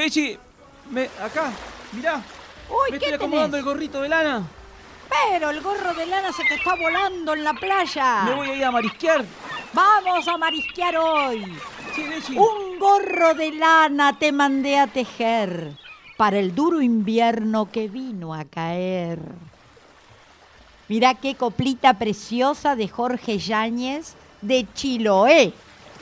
¡Belli! Me, acá, mirá. uy, me ¿qué estoy acomodando tenés? el gorrito de lana. Pero el gorro de lana se te está volando en la playa. Me voy a ir a marisquear. Vamos a marisquear hoy. Sí. Un gorro de lana te mandé a tejer para el duro invierno que vino a caer. Mirá qué coplita preciosa de Jorge Yáñez de Chiloé.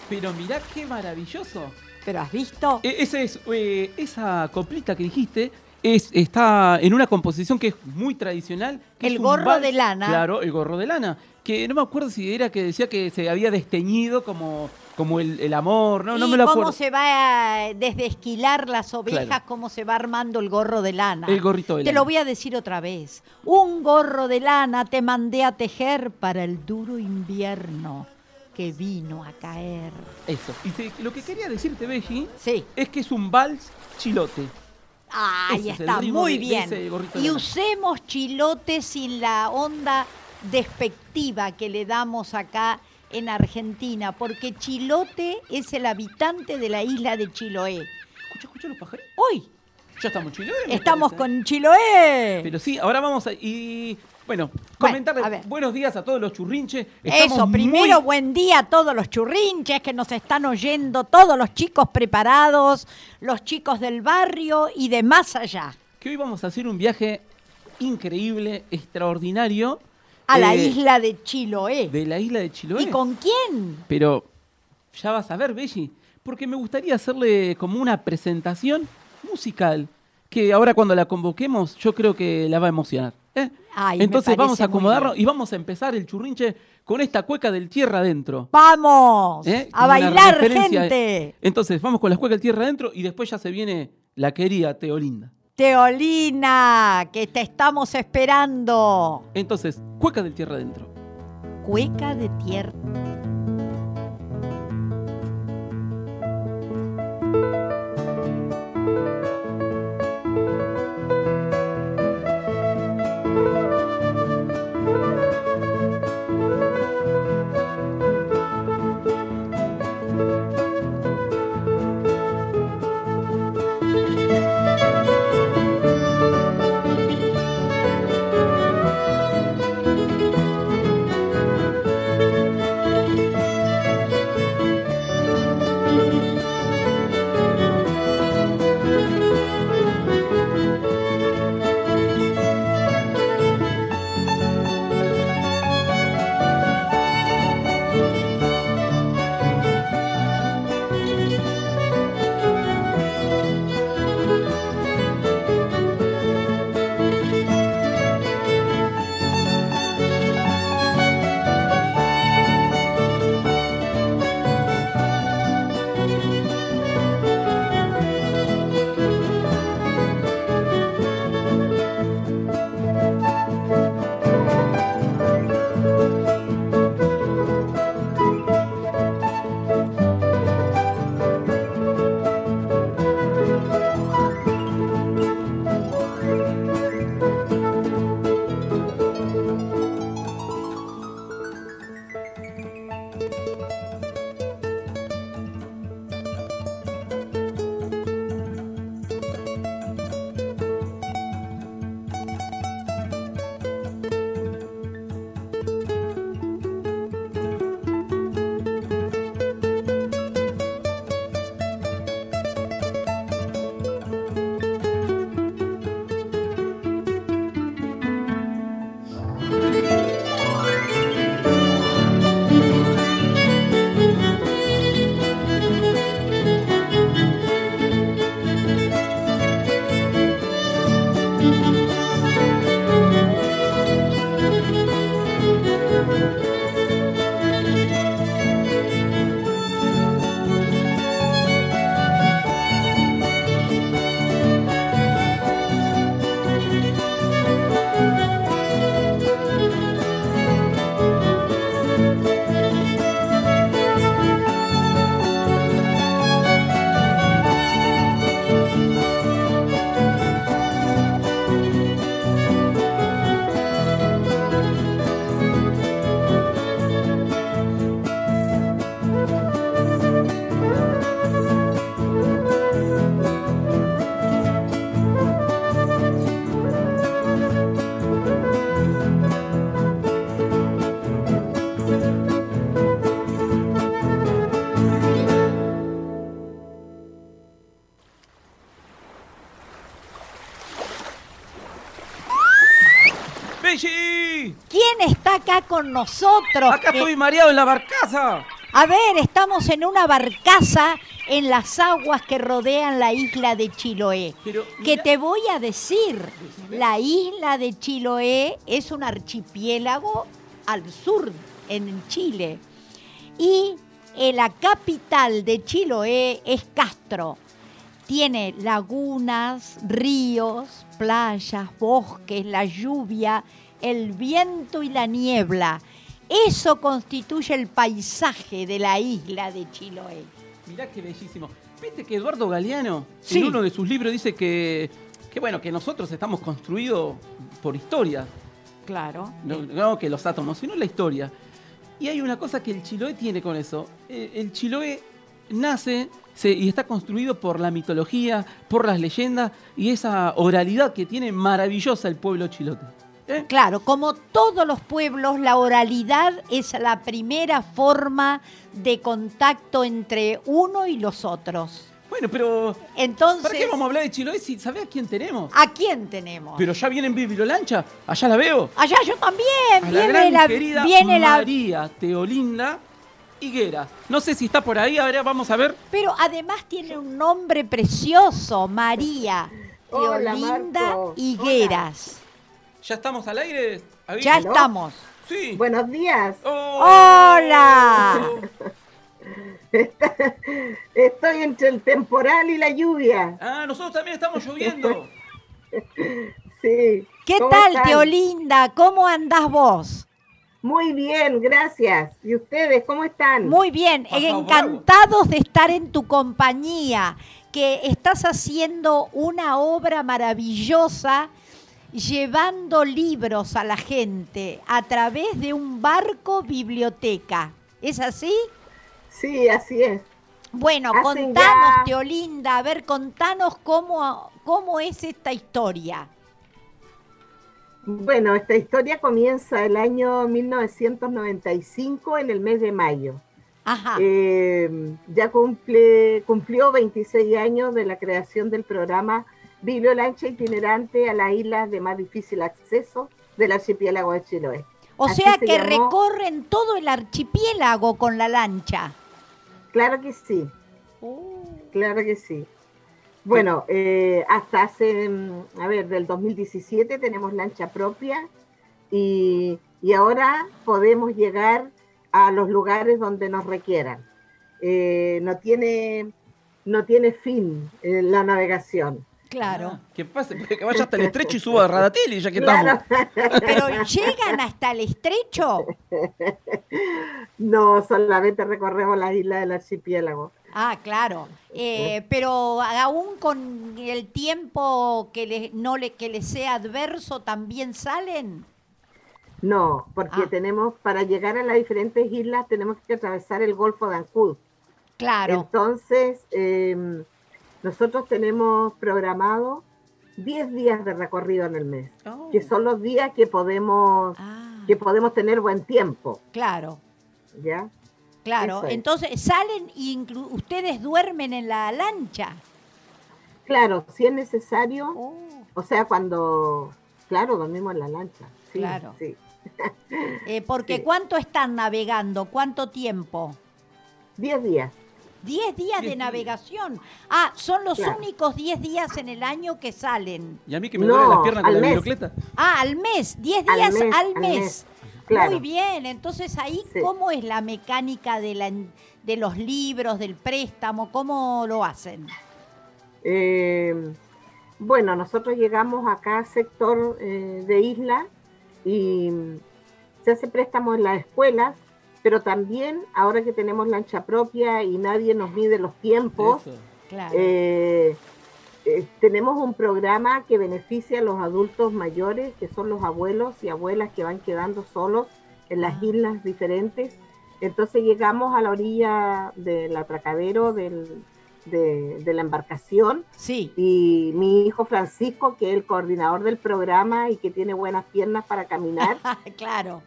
Pero mirá qué maravilloso. ¿Pero has visto? E- ese es, eh, esa coplita que dijiste es, está en una composición que es muy tradicional. que El gorro vals. de lana. Claro, el gorro de lana. Que no me acuerdo si era que decía que se había desteñido como, como el, el amor. No, me lo cómo acuerdo. se va a- desde esquilar las ovejas, Claro. cómo se va armando el gorro de lana. El gorrito de Te lana. lo voy a decir otra vez. Un gorro de lana te mandé a tejer para el duro invierno que vino a caer. Eso. Y se- lo que quería decirte, Sí. es que es un vals chilote. Ahí Ese es el está, ritmo muy de- de bien. ese gorrito de y usemos chilote sin la onda despectiva que le damos acá en Argentina, porque Chilote es el habitante de la isla de Chiloé. Escucha, escucha los pajaritos. Hoy Ya estamos chilotes. me estamos con Chiloé. Pero sí, ahora vamos a. Y bueno, Bueno, comentarles a ver. buenos días a todos los churrinches. Estamos Eso, muy- primero buen día a todos los churrinches que nos están oyendo, todos los chicos preparados, los chicos del barrio y de más allá, Que hoy vamos a hacer un viaje increíble, extraordinario. a la eh, isla de Chiloé. De la isla de Chiloé. ¿Y con quién? Pero ya vas a ver, Belli, porque me gustaría hacerle como una presentación musical. Que ahora cuando la convoquemos, yo creo que la va a emocionar. ¿Eh? Entonces vamos a acomodarnos y vamos a empezar el churrinche con esta cueca del tierra adentro. ¡Vamos! ¿Eh? ¡A bailar, gente! Entonces vamos con la cueca del tierra adentro y después ya se viene la querida Teolinda. Teolina, que te estamos esperando. Entonces, cueca del tierra adentro. Cueca de tierra. está con nosotros? Acá estoy mareado en la barcaza. A ver, estamos en una barcaza en las aguas que rodean la isla de Chiloé. Pero, Que te voy a decir, la isla de Chiloé es un archipiélago al sur, en Chile. Y eh, la capital de Chiloé es Castro. Tiene lagunas, ríos, playas, bosques, la lluvia, el viento y la niebla. Eso constituye el paisaje de la isla de Chiloé. Mirá qué bellísimo. ¿Viste que Eduardo Galeano Sí. en uno de sus libros dice que, que bueno, que nosotros estamos construidos por historia, Claro. no, no que los átomos, sino la historia. Y hay una cosa que el Chiloé tiene con eso. Eh, El Chiloé nace se- y está construido por la mitología, por las leyendas y esa oralidad que tiene maravillosa el pueblo chilote. ¿Eh? Claro, como todos los pueblos, la oralidad es la primera forma de contacto entre uno y los otros. Bueno, pero Entonces, ¿para qué vamos a hablar de Chiloé si sabés a quién tenemos? ¿a quién tenemos? Pero ya viene en Bibliolancha, allá la veo. Allá yo también. A la viene gran la, querida viene la, María Teolinda Higuera. No sé si está por ahí, ahora vamos a ver. pero además tiene un nombre precioso, María Hola, Teolinda Marco. ¿Ya estamos al aire? Ya ¿Aló? estamos. Sí. Buenos días. Oh. Hola. Estoy entre el temporal y la lluvia. Ah, nosotros también estamos lloviendo. Sí. ¿Qué ¿Cómo tal, están? Teolinda? ¿Cómo andás vos? Muy bien, gracias. ¿Y ustedes cómo están? Muy bien, Pasado encantados de estar en tu compañía, que estás haciendo una obra maravillosa llevando libros a la gente a través de un barco biblioteca. ¿Es así? Sí, así es. Bueno, contanos, ya- Teolinda, a ver, contanos cómo, cómo es esta historia. Bueno, esta historia comienza el año 1995 en el mes de mayo. Ajá. Eh, ya cumple, cumplió 26 años de la creación del programa Bibliolancha itinerante a las islas de más difícil acceso del archipiélago de Chiloé. o así sea se que llamó- recorren todo el archipiélago con la lancha. Claro que sí, Oh. claro que sí. Bueno, eh, hasta hace, mm, a ver, del 2017 tenemos lancha propia y, y ahora podemos llegar a los lugares donde nos requieran. Eh, no, tiene, no tiene fin eh, la navegación. Claro. Ah, que pase, que vaya hasta el estrecho y suba a Radatili, ya que Claro. estamos. Pero llegan hasta el estrecho. No, solamente recorremos las islas del archipiélago. Ah, claro. Eh, pero aún con el tiempo que le, no le, que les sea adverso, también salen. No, porque Ah. tenemos, para llegar a las diferentes islas, tenemos que atravesar el Golfo de Ancud. Claro. Entonces, eh, nosotros tenemos programado 10 días de recorrido en el mes, Oh. que son los días que podemos, Ah, que podemos tener buen tiempo, claro, ¿ya? claro. Es. Entonces salen y ustedes duermen en la lancha. Claro, si es necesario, Oh, o sea, cuando, claro, dormimos en la lancha. Sí, Claro. Sí. eh, porque Sí. ¿cuánto están navegando? ¿Cuánto tiempo? 10 días. Diez días Diez de días. navegación. Ah, son los Claro. únicos diez días en el año que salen. Y a mí que me No, duele las piernas con al la mes. bicicleta. Ah, al mes, 10 Al días mes, al al mes. mes, claro. Muy bien, entonces ahí, Sí. ¿cómo es la mecánica de, la, de los libros, del préstamo? ¿Cómo lo hacen? Eh, bueno, nosotros llegamos acá al sector eh, de isla y se hace préstamo en las escuelas, pero también ahora que tenemos lancha propia y nadie nos mide los tiempos, Eso. Claro. eh, eh, tenemos un programa que beneficia a los adultos mayores, que son los abuelos y abuelas que van quedando solos en las Ah. islas diferentes. Entonces llegamos a la orilla del atracadero del- de, de la embarcación sí. y mi hijo Francisco, que es el coordinador del programa y que tiene buenas piernas para caminar, claro.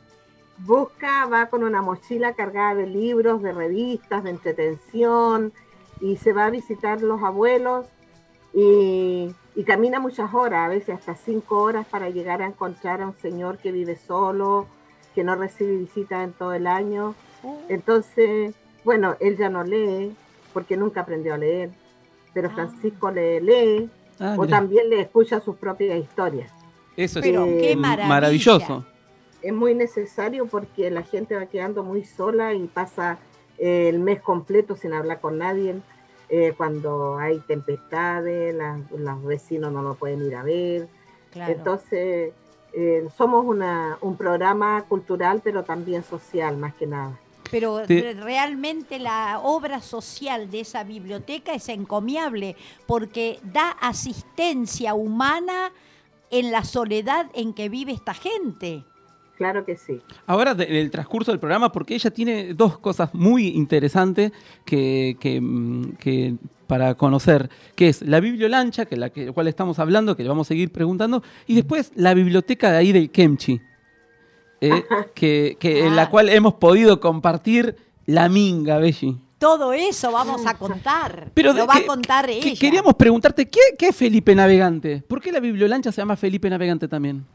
Busca, va con una mochila cargada de libros, de revistas, de entretención y se va a visitar los abuelos y, y camina muchas horas, a veces hasta cinco horas para llegar a encontrar a un señor que vive solo, que no recibe visitas en todo el año. Oh. Entonces, bueno, él ya no lee porque nunca aprendió a leer, pero Ah. Francisco le lee Ah, o también le escucha sus propias historias. Eso es Pero Eh, qué maravilloso. Es muy necesario porque la gente va quedando muy sola y pasa eh, el mes completo sin hablar con nadie. eh, cuando hay tempestades, la- los vecinos no lo pueden ir a ver. Claro. Entonces, eh, somos una, un programa cultural, pero también social, más que nada. Pero Te- re- realmente la obra social de esa biblioteca es encomiable porque da asistencia humana en la soledad en que vive esta gente. Claro que sí. Ahora, en el transcurso del programa, porque ella tiene dos cosas muy interesantes que, que, mm, que para conocer, que es la bibliolancha, que la que cual estamos hablando, que le vamos a seguir preguntando, y después la biblioteca de ahí del Kemchi, eh, que, que en la Ah. cual hemos podido compartir la minga, Belli. Todo eso vamos a contar. Pero Lo va que- a contar que- ella. Queríamos preguntarte, ¿qué, ¿qué es Felipe Navegante? ¿Por qué la bibliolancha se llama Felipe Navegante también?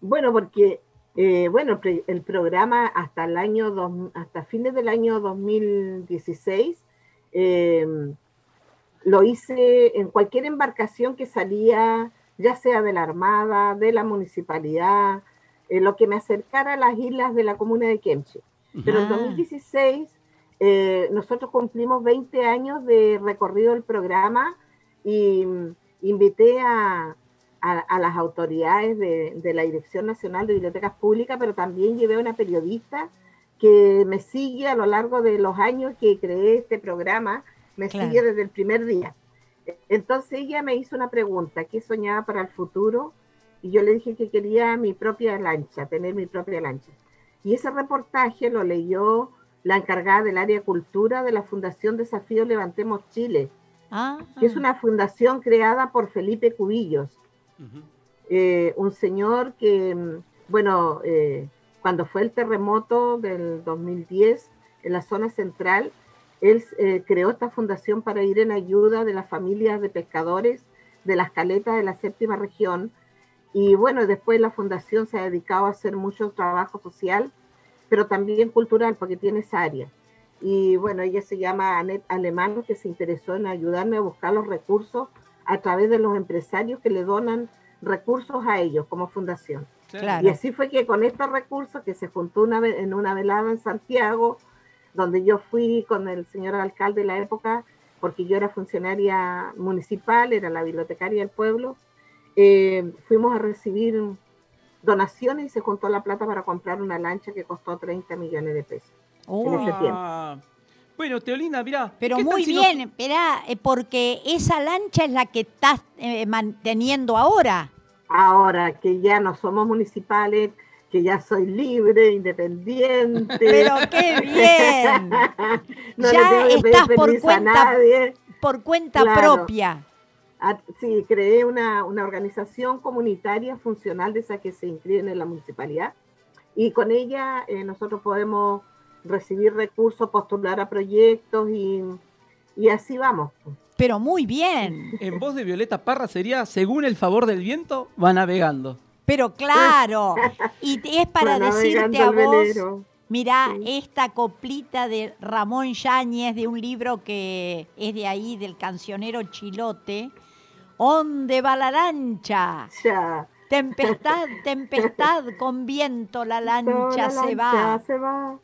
Bueno, porque eh, bueno, el programa hasta el año dos- hasta fines del año 2016 eh, lo hice en cualquier embarcación que salía, ya sea de la Armada, de la municipalidad, eh, lo que me acercara a las islas de la comuna de Kemchi. Pero en Ah. 2016 eh, nosotros cumplimos 20 años de recorrido del programa y mm, invité a, a- las autoridades de, de la Dirección Nacional de Bibliotecas Públicas, pero también llevé a una periodista que me sigue a lo largo de los años que creé este programa, me Claro. sigue desde el primer día. Entonces ella me hizo una pregunta, ¿qué soñaba para el futuro? Y yo le dije que quería mi propia lancha, tener mi propia lancha. Y ese reportaje lo leyó la encargada del área cultura de la Fundación Desafío Levantemos Chile, Ah, que es una fundación creada por Felipe Cubillos, eh, un señor que, mm, bueno, eh, cuando fue el terremoto del 2010 en la zona central, él eh, creó esta fundación para ir en ayuda de las familias de pescadores de las caletas de la séptima región. Y bueno, después la fundación se ha dedicado a hacer mucho trabajo social, pero también cultural, porque tiene esa área. Y bueno, ella se llama Annette Alemán, que se interesó en ayudarme a buscar los recursos a través de los empresarios que le donan recursos a ellos como fundación. Claro. Y así fue que con estos recursos que se juntó una en una velada en Santiago, donde yo fui con el señor alcalde de la época, porque yo era funcionaria municipal, era la bibliotecaria del pueblo, eh, fuimos a recibir donaciones y se juntó la plata para comprar una lancha que costó 30 millones de pesos. En ese tiempo. Bueno, Teolina, mirá. Pero ¿qué tal muy si nos- bien, espera, eh, porque esa lancha es la que estás eh, manteniendo ahora. Ahora que ya no somos municipales, que ya soy libre, independiente. Pero qué bien, no ya le tengo que pedir estás por cuenta- a nadie. por cuenta Claro. propia. Ah, sí, creé una, una organización comunitaria funcional de esa que se inscriben en la municipalidad y con ella eh, nosotros podemos recibir recursos, postular a proyectos y, y así vamos. Pero muy bien. En voz de Violeta Parra sería, según el favor del viento, va navegando. Pero claro, y es para decirte a vos, mirá, Sí. esta coplita de Ramón Yáñez, de un libro que es de ahí, del cancionero Chilote, ¿Dónde va la lancha? Ya. Tempestad, tempestad, con viento la lancha La se lancha va. se va.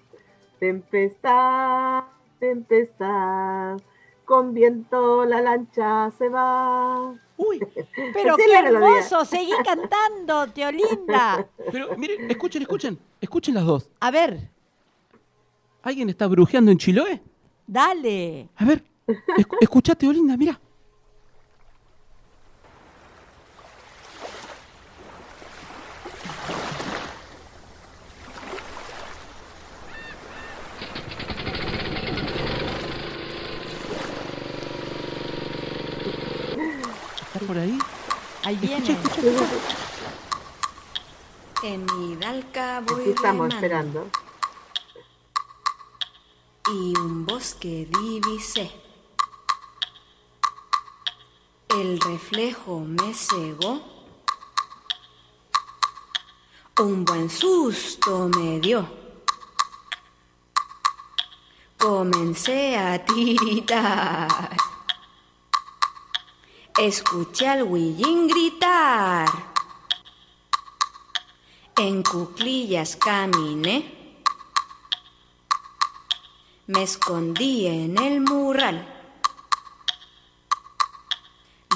Tempestad, tempestad, con viento la lancha se va. Uy, Pero qué hermoso, seguí cantando, Teolinda. pero miren, escuchen, escuchen, escuchen las dos. A ver, ¿Alguien está brujeando en Chiloé? dale. A ver, escu- escuchá, Teolinda, mira. Por ahí? Ahí viene. En Hidalca voy Aquí estamos remando esperando. y un bosque divisé. El reflejo me cegó. Un buen susto me dio. Comencé a tiritar. Escuché al Willín gritar. En cuclillas caminé. Me escondí en el mural.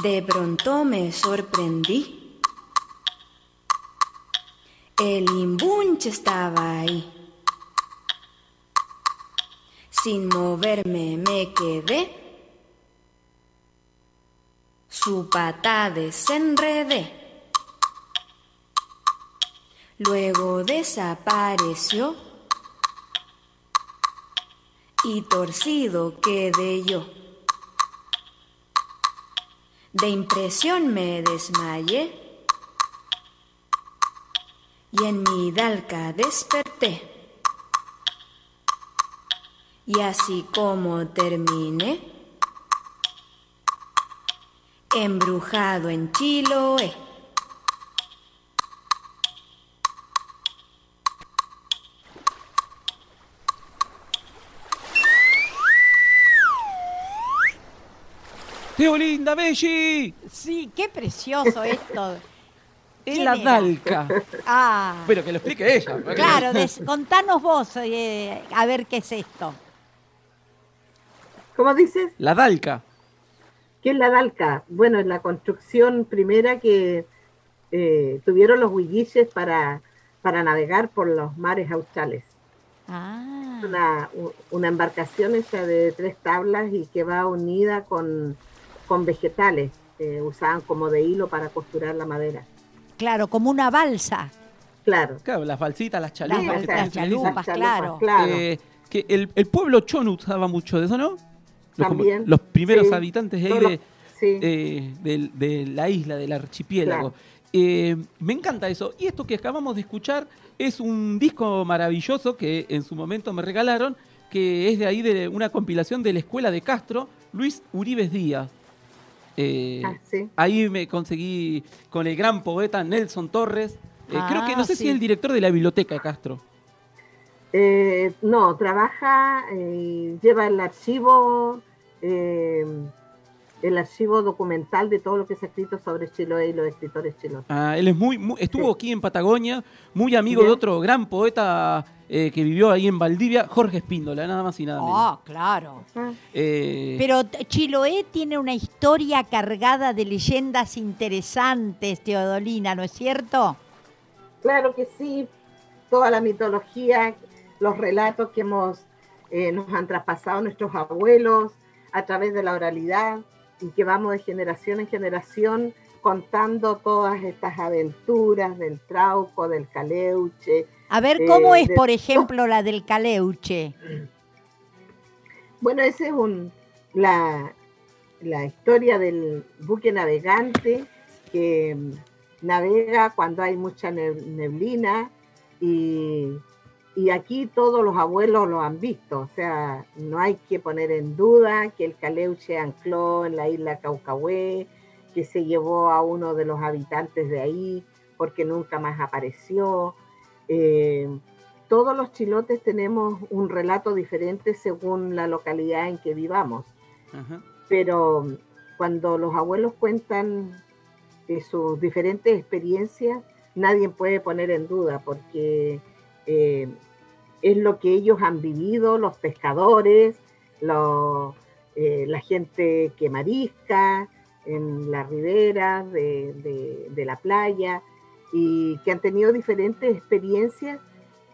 De pronto me sorprendí. El imbunche estaba ahí. Sin moverme me quedé. Su pata desenredé. Luego desapareció y torcido quedé yo. De impresión me desmayé y en mi dalca desperté. Y así como terminé, embrujado en Chiloé. Teolinda Belli, Sí, qué precioso esto. es ¿Quién la era? Dalca. Ah, Pero que lo explique ella. claro, des- contanos vos eh, a ver qué es esto. ¿Cómo dices? La Dalca. ¿Qué es la Dalca? Bueno, es la construcción primera que eh, tuvieron los huilliches para, para navegar por los mares australes. Ah, Una, una embarcación hecha de tres tablas y que va unida con, con vegetales que usaban como de hilo para costurar la madera. claro, como una balsa. Claro. Claro, las balsitas, las chalupas. las chalupas, claro. claro. Eh, que el, el pueblo Chonu usaba mucho de eso, ¿no? Los, como- También, los primeros sí. habitantes ahí de, sí. eh, de la isla, del archipiélago. Claro. Eh, me encanta eso. Y esto que acabamos de escuchar es un disco maravilloso que en su momento me regalaron, que es de ahí de una compilación de la Escuela de Castro, Luis Uribes Díaz. Eh, Ah, sí. Ahí me conseguí con el gran poeta Nelson Torres. Eh, creo que no Ah, sé si es el director de la biblioteca de Castro. Eh, no, trabaja, eh, lleva el archivo, eh, el archivo documental de todo lo que se ha escrito sobre Chiloé y los escritores chilenos. Ah, él es muy, muy- estuvo Sí. aquí en Patagonia, muy amigo de otro gran poeta eh, que vivió ahí en Valdivia, Jorge Espíndola, nada más y nada menos. Ah, claro. Ah, Eh, Pero Chiloé tiene una historia cargada de leyendas interesantes, Teodolina, ¿no es cierto? Claro que sí, toda la mitología, los relatos que hemos, eh, nos han traspasado nuestros abuelos a través de la oralidad y que vamos de generación en generación contando todas estas aventuras del trauco, del caleuche. A ver, ¿cómo Eh, es, de- por ejemplo, la del Caleuche? Bueno, esa es un, la, la historia del buque navegante que navega cuando hay mucha neb- neblina y, y aquí todos los abuelos lo han visto, o sea, no hay que poner en duda que el Caleuche ancló en la isla Caucahué, que se llevó a uno de los habitantes de ahí porque nunca más apareció. Eh, todos los chilotes tenemos un relato diferente según la localidad en que vivamos, ajá. pero cuando los abuelos cuentan de sus diferentes experiencias, nadie puede poner en duda porque eh, es lo que ellos han vivido, los pescadores, los, eh, la gente que marisca en las riberas de, de- de la playa y que han tenido diferentes experiencias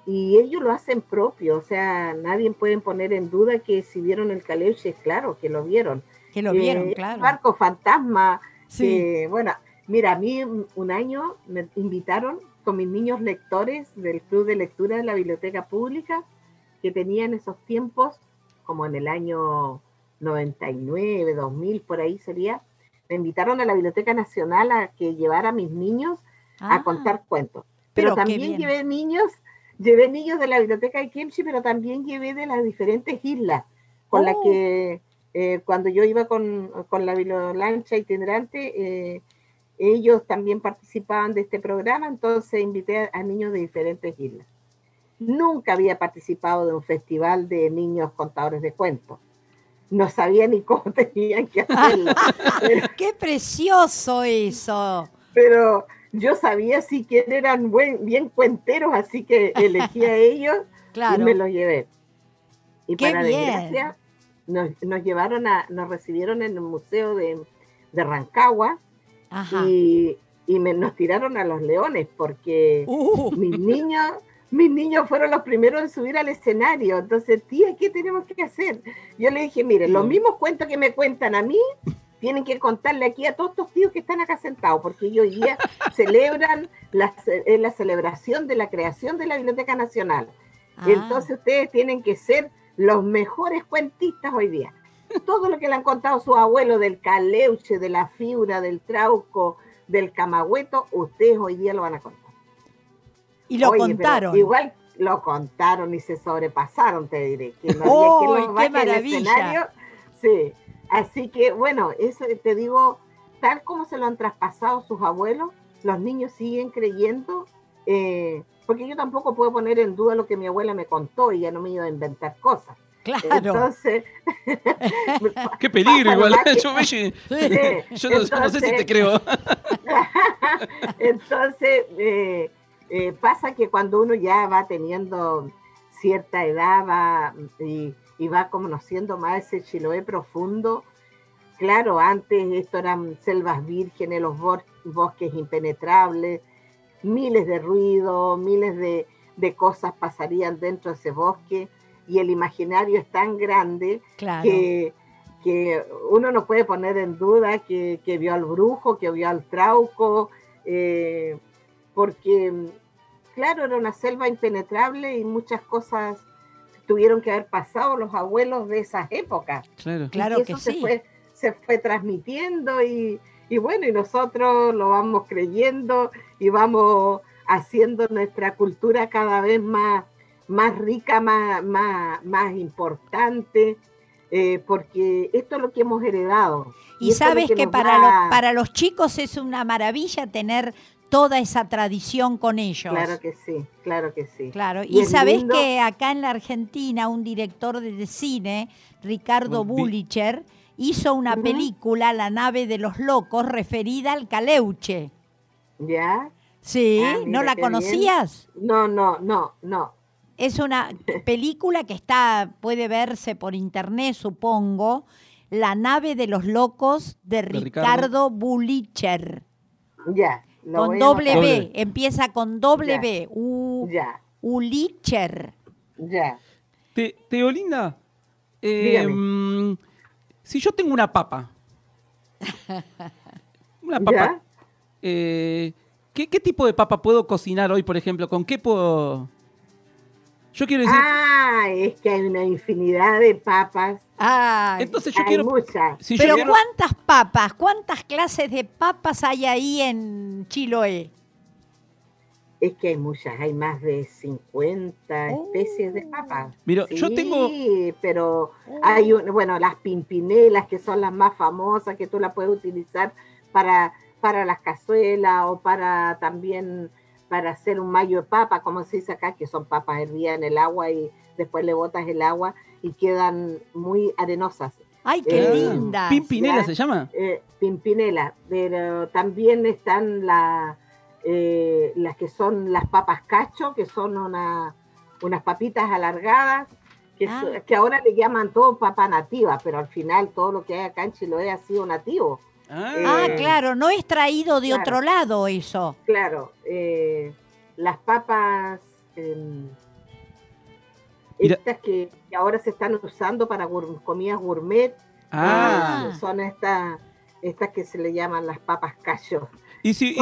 y ellos lo hacen propio, o sea, nadie puede poner en duda que si vieron el Caleuche, claro que lo vieron. Que lo Eh, vieron, el claro. Barco fantasma, Sí. que, bueno, mira, a mí un año me invitaron con mis niños lectores del Club de Lectura de la Biblioteca Pública, que tenía en esos tiempos, como en el año 99, 2000, por ahí sería, me invitaron a la Biblioteca Nacional a que llevara a mis niños Ah, a contar cuentos. pero también llevé niños, llevé niños de la biblioteca de Kimchi, pero también llevé de las diferentes islas con las Oh. que eh, cuando yo iba con, con la lancha itinerante, eh, ellos también participaban de este programa, entonces invité a, niños de diferentes islas. Nunca había participado de un festival de niños contadores de cuentos. No sabía ni cómo tenían que hacerlo. ¡Qué precioso eso! Pero yo sabía sí que eran bien cuenteros, así que elegí a ellos y me los llevé. Y Qué para bien. nos, nos, llevaron a, nos recibieron en el museo de, de Rancagua y, y me, nos tiraron a los leones porque uh. mis niños mis niños fueron los primeros en subir al escenario. Entonces, tía, ¿qué tenemos que hacer? Yo le dije, mire, los mismos cuentos que me cuentan a mí, tienen que contarle aquí a todos estos tíos que están acá sentados, porque ellos hoy día celebran la, la celebración de la creación de la Biblioteca Nacional. Ah. Entonces, ustedes tienen que ser los mejores cuentistas hoy día. Todo lo que le han contado sus abuelos del caleuche, de la fibra, del trauco, del camagüeto, ustedes hoy día lo van a contar. Y lo contaron. Igual lo contaron y se sobrepasaron, te diré. Que no qué maravilla! Sí, así que bueno, eso te digo, tal como se lo han traspasado sus abuelos, los niños siguen creyendo, eh, porque yo tampoco puedo poner en duda lo que mi abuela me contó y ya no me iba a inventar cosas. Claro. Entonces. Qué peligro, igual. yo, no, sé si te creo. entonces, eh, eh, pasa que cuando uno ya va teniendo cierta edad va, y, va conociendo más ese Chiloé profundo, claro, antes esto eran selvas vírgenes, los bosques impenetrables, miles de ruidos, miles de, de cosas pasarían dentro de ese bosque y el imaginario es tan grande que, que, uno no puede poner en duda que, vio al brujo, que vio al trauco, eh, porque, claro, era una selva impenetrable y muchas cosas tuvieron que haber pasado los abuelos de esas épocas. Claro, claro que se sí. Fue, se fue transmitiendo y, y bueno, y nosotros lo vamos creyendo y vamos haciendo nuestra cultura cada vez más más rica, más, más, importante, eh, porque esto es lo que hemos heredado. Y, sabes que, para, los, para los chicos es una maravilla tener toda esa tradición con ellos. Claro que sí, claro que sí. Claro, y, sabes que acá en la Argentina un director de cine, Ricardo Bullicher, hizo una película, La nave de los locos, referida al Caleuche. ¿Ya? Sí, ah, ¿no la conocías? No, no, no, no. Es una película que está, puede verse por internet, supongo. La nave de los locos de, Ricardo, Bulicher. Ya. Con doble B, empieza con doble B. U, ya. Ulicher. Ya. Te, Teolinda, em, si yo tengo una papa, una papa, eh, ¿qué, ¿qué tipo de papa puedo cocinar hoy, por ejemplo? ¿Con qué puedo...? Yo quiero decir. Ah, es que hay una infinidad de papas. Ah, entonces yo quiero. Muchas. Pero ¿cuántas papas? ¿Cuántas clases de papas hay ahí en Chiloé? Es que hay muchas, hay más de 50 especies de papas. Mira, yo tengo. Sí, pero hay, bueno, las pimpinelas, que son las más famosas, que tú las puedes utilizar para, para las cazuelas o para también para hacer un mayo de papa, como se dice acá, que son papas hervidas en el agua y después le botas el agua y quedan muy arenosas. ¡Ay, qué eh, linda! ¿Pimpinela se llama? Eh, pimpinela, pero también están la, eh, las que son las papas cacho, que son una, unas papitas alargadas, que, ah. que ahora le llaman todo papa nativa, pero al final todo lo que hay acá en Chiloé ha sido nativo. Ah, eh, claro, no es traído de otro lado eso. Claro, eh, las papas, em, estas que, ahora se están usando para comidas gourmet, ah. Eh, son estas estas que se le llaman las papas callo. Y si,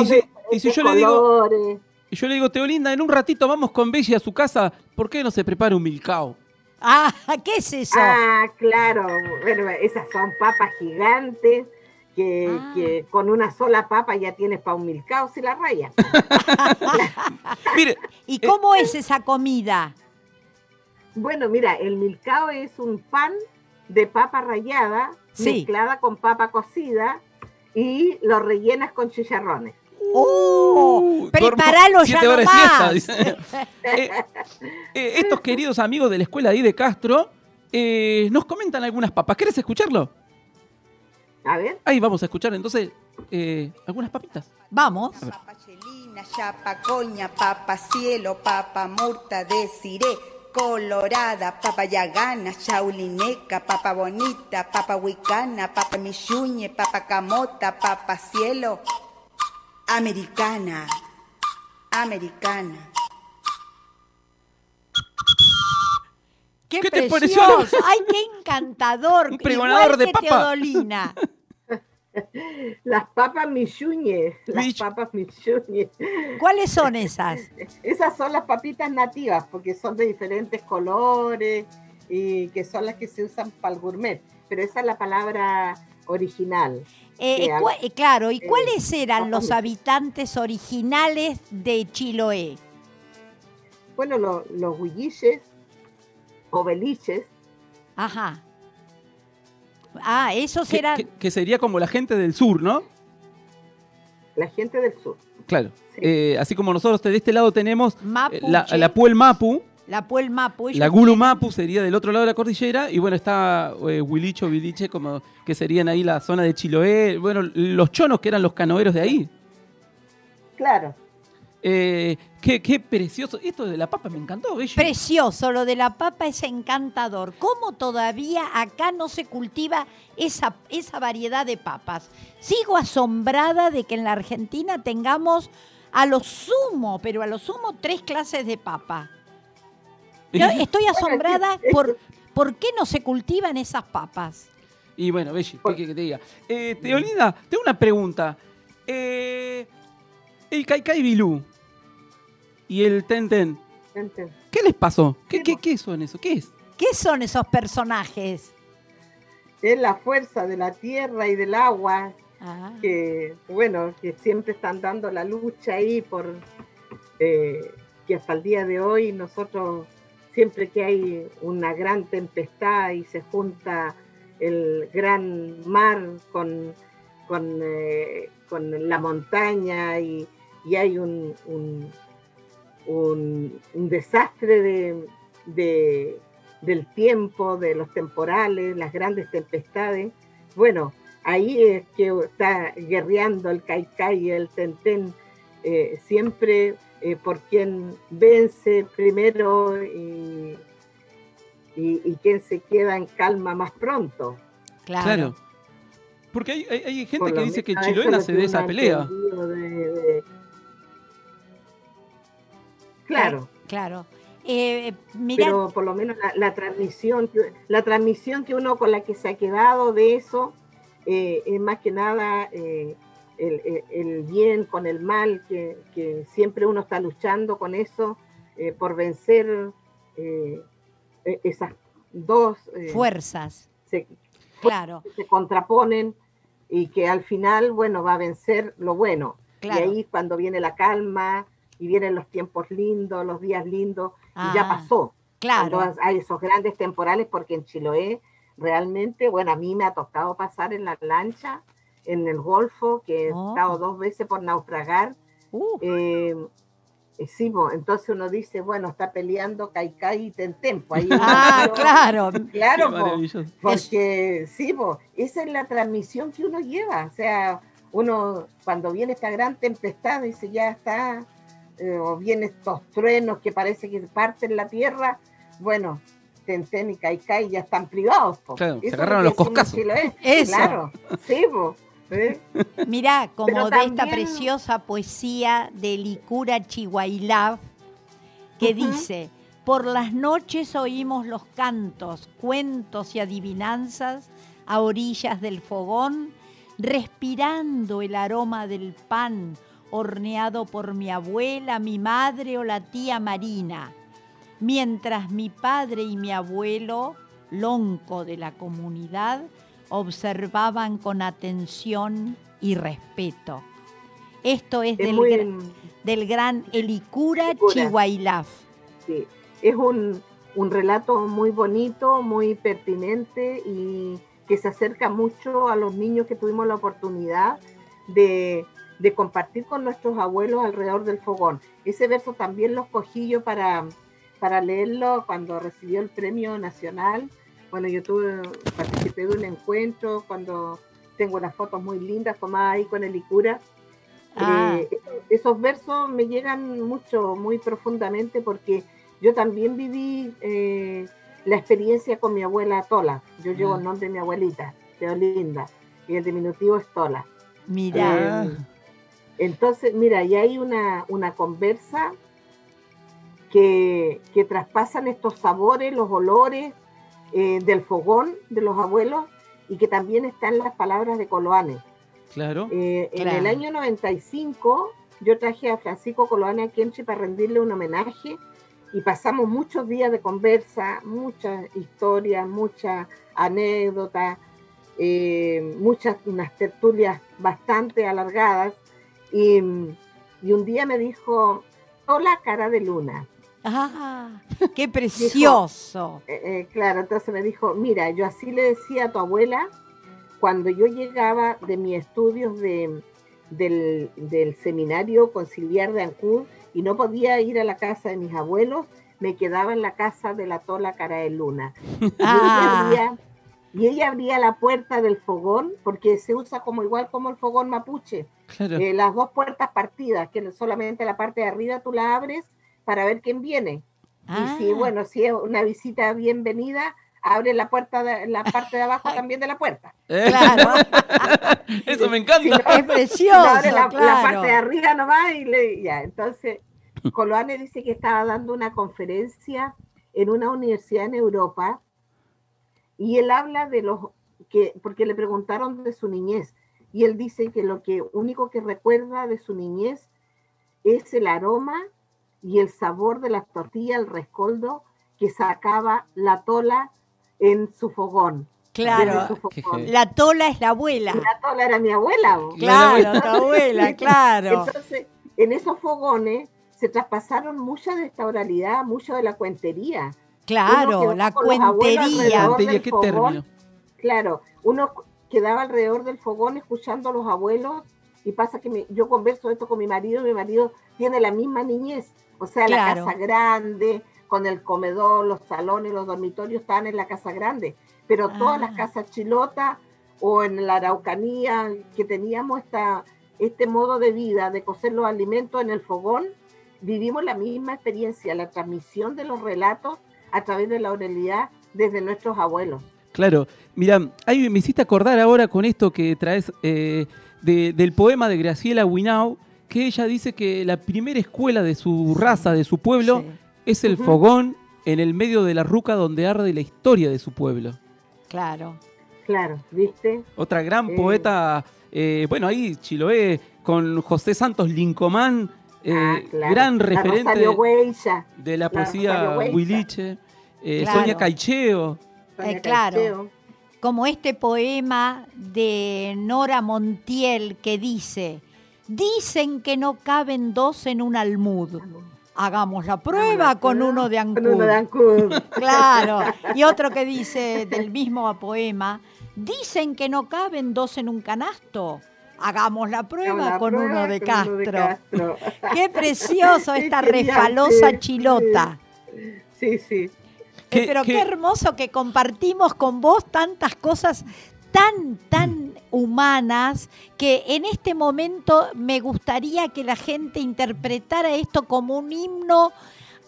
y si, yo le digo, y yo le digo, Teolinda, en un ratito vamos con Belly a su casa, ¿por qué no se prepara un milcao? Ah, ¿qué es eso? Ah, claro, bueno, esas son papas gigantes Ah. que, con una sola papa ya tienes para un milcao si la raya. Mire, ¿Y cómo es esa comida? Bueno, mira, el milcao es un pan de papa rallada Sí. mezclada con papa cocida y lo rellenas con chicharrones. ¡Oh! Uh, Preparalo ya de nomás. Eh, eh, estos queridos amigos de la escuela ahí de Castro eh, nos comentan algunas papas. ¿Quieres escucharlo? A ver, Ahí vamos a escuchar entonces eh, algunas papitas. Vamos. Papa chelina, chapa coña, papa cielo, papa murta de ciré, colorada, papa yagana, chaulineca, papa bonita, papa huicana, papa michuñe, papa camota, papa cielo, americana, americana. ¡Qué, ¿Qué te precioso! pareció? ¡Ay, qué encantador! Un pregonador Igual de que papa. Teodolina. las papas michuñe, las Mich- papas michuñe. ¿Cuáles son esas? Esas son las papitas nativas porque son de diferentes colores y que son las que se usan para el gourmet. Pero esa es la palabra original. Eh, al- eh, claro, ¿y eh, cuáles eran los habitantes originales de Chiloé? Bueno, lo- los huilliches o beliches, Ajá. Ah, esos Que, eran... que- que sería como la gente del sur, ¿no? la gente del sur. Claro. Sí. Eh, así como nosotros de este lado tenemos eh, Mapuche, la, la Puel Mapu, la Puel Mapu. la Gulu Mapu sería del otro lado de la cordillera, y bueno, está eh, Huilicho, Viliche, como que serían ahí la zona de Chiloé, bueno, los chonos que eran los canoeros de ahí. Claro. Eh, qué, qué precioso. Esto de la papa me encantó, bello. Precioso, lo de la papa es encantador. ¿Cómo todavía acá no se cultiva esa, esa variedad de papas? Sigo asombrada de que en la Argentina tengamos a lo sumo, pero a lo sumo tres clases de papa. Yo estoy asombrada por por qué no se cultivan esas papas. Y bueno, Belli, ¿qué que te diga? Eh, Teolinda, tengo una pregunta. Eh, el Kaikai Bilú y el Tenten, Gente. ¿qué les pasó? ¿Qué, son eso? ¿Qué es? ¿Qué son esos personajes? Es la fuerza de la tierra y del agua Ah, que, bueno, que siempre están dando la lucha ahí por eh, que hasta el día de hoy nosotros, siempre que hay una gran tempestad y se junta el gran mar con, con, eh, con la montaña y, y hay un, un, un- un desastre de, de- del tiempo, de los temporales, las grandes tempestades, bueno, ahí es que está guerreando el Caicai y el Tentén, eh, siempre eh, por quien vence primero y, y, y quien se queda en calma más pronto. claro. Claro. Porque hay, hay- hay gente Por que dice que Chiloé nace de esa pelea. de- Claro. Claro. Eh, mirá, pero por lo menos la, la transmisión la transmisión que uno con la que se ha quedado de eso eh, es más que nada eh, el, bien con el mal que, que siempre uno está luchando con eso por vencer e- esas dos fuerzas, se, claro, se contraponen y que al final bueno va a vencer lo bueno claro. y ahí cuando viene la calma y vienen los tiempos lindos los días lindos y ya Ah, pasó Claro. cuando hay esos grandes temporales, porque en Chiloé realmente, bueno, a mí me ha tocado pasar en la lancha, en el Golfo, que he Oh. estado dos veces por naufragar. Uh, eh, eh, sí, entonces uno dice, bueno, está peleando Caicai y Tentempo. Ahí ah, uno- claro. Claro, maravilloso. porque sí, bo, esa es la transmisión que uno lleva. O sea, uno cuando viene esta gran tempestad dice, ya está, eh, o vienen estos truenos que parece que parten la tierra, bueno, Tenten y Caicai ya están privados. po. Claro, se agarraron lo los coscazos. Eso. Claro, sí, ¿eh? Mirá, como Pero de esta preciosa poesía de Licura Chihuahilaf, que dice, por las noches oímos los cantos, cuentos y adivinanzas a orillas del fogón, respirando el aroma del pan horneado por mi abuela, mi madre o la tía Marina, mientras mi padre y mi abuelo, lonco de la comunidad, observaban con atención y respeto. Esto es, Es del, muy, gra- del gran Elicura Elicura. Chihuahilaf. sí, es un, un relato muy bonito, muy pertinente y que se acerca mucho a los niños que tuvimos la oportunidad de, de compartir con nuestros abuelos alrededor del fogón. Ese verso también lo escogí yo para, para leerlo cuando recibió el premio nacional. Bueno, yo tuve, participé de un encuentro cuando tengo unas fotos muy lindas tomadas ahí con el Icura. Ah. Eh, esos versos me llegan mucho, muy profundamente porque yo también viví eh, la experiencia con mi abuela Tola. Yo llevo Ah. el nombre de mi abuelita, Teolinda, y el diminutivo es Tola. Mira, Eh, entonces, mira, y hay una, una conversa que, que traspasan estos sabores, los olores eh, del fogón de los abuelos y que también están las palabras de Coloane. Claro. Eh, En Claro. el año 95 yo traje a Francisco Coloane a Kenchi para rendirle un homenaje y pasamos muchos días de conversa, muchas historias, muchas anécdotas, eh, muchas, unas tertulias bastante alargadas. Y, y un día me dijo, hola cara de luna. ah, qué precioso. Eh, eh, claro, entonces me dijo, mira, yo así le decía a tu abuela cuando yo llegaba de mis estudios de, del, del seminario conciliar de Ancud y no podía ir a la casa de mis abuelos, me quedaba en la casa de la tola cara de luna. Y, Ah. Y ella abría la puerta del fogón, porque se usa como igual como el fogón mapuche, Claro. eh, las dos puertas partidas, que solamente la parte de arriba tú la abres para ver quién viene. Ah, Y si, bueno, si es una visita bienvenida, abre la puerta, de, la parte de abajo también de la puerta. Eh, Claro, Eso me Si encanta. no, es si no precioso, abre la, la parte de claro. arriba nomás y le, ya. Entonces, Coloane dice que estaba dando una conferencia en una universidad en Europa y él habla de los que, porque le preguntaron de su niñez, y él dice que lo que único que recuerda de su niñez es el aroma y el sabor de las tortillas, el rescoldo que sacaba la tola en su fogón. Claro, la tola es la abuela. La tola era mi abuela. Claro, tu abuela, claro. Entonces, en esos fogones se traspasaron mucha de esta oralidad, mucho de la cuentería. Claro, la cuentería. ¿qué fogón. término? Claro, uno quedaba alrededor del fogón escuchando a los abuelos y pasa que me- yo converso esto con mi marido y mi marido tiene la misma niñez, o sea, Claro. la casa grande, con el comedor, los salones, los dormitorios estaban en la casa grande, pero todas Ah. las casas chilotas o en la Araucanía que teníamos esta, este modo de vida de cocer los alimentos en el fogón, vivimos la misma experiencia, la transmisión de los relatos a través de la oralidad desde nuestros abuelos. Claro, mira, ahí me hiciste acordar ahora con esto que traes eh, de- del poema de Graciela Winau, que ella dice que la primera escuela de su raza, de su pueblo, Sí, es el fogón en el medio de la ruca donde arde la historia de su pueblo. claro. Claro, ¿viste? Otra gran Eh. poeta, eh, bueno, ahí Chiloé, con José Santos Lincomán, Ah, claro. gran referente Huella, de la la poesía huiliche, eh, Claro. Sonia Caicheo. Sonia Eh, claro. Caicheo. Como este poema de Nora Montiel que dice, dicen que no caben dos en un almud. Hagamos la prueba Hagamos con uno de Con uno de Ancud. Claro. Y otro que dice del mismo poema, dicen que no caben dos en un canasto. Hagamos la prueba La con prueba uno de con uno de Castro. Qué precioso esta sí, chilota. Sí, sí. ¿Qué- Eh, Pero qué- qué hermoso que compartimos con vos tantas cosas tan, tan humanas que en este momento me gustaría que la gente interpretara esto como un himno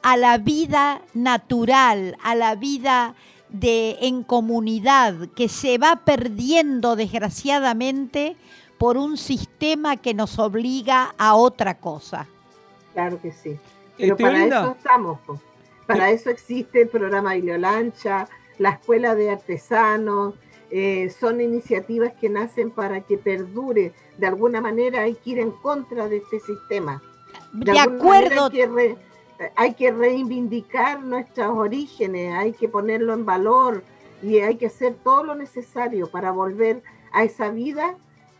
a la vida natural, a la vida de en comunidad que se va perdiendo desgraciadamente por un sistema que nos obliga a otra cosa. Claro que sí. Eh, Pero para eso estamos. Para eso existe el programa Lancha, la Escuela de Artesanos. eh, son iniciativas que nacen para que perdure. De alguna manera hay que ir en contra de este sistema. De, acuerdo, Hay que, re- hay que reivindicar nuestros orígenes, hay que ponerlo en valor y hay que hacer todo lo necesario para volver a esa vida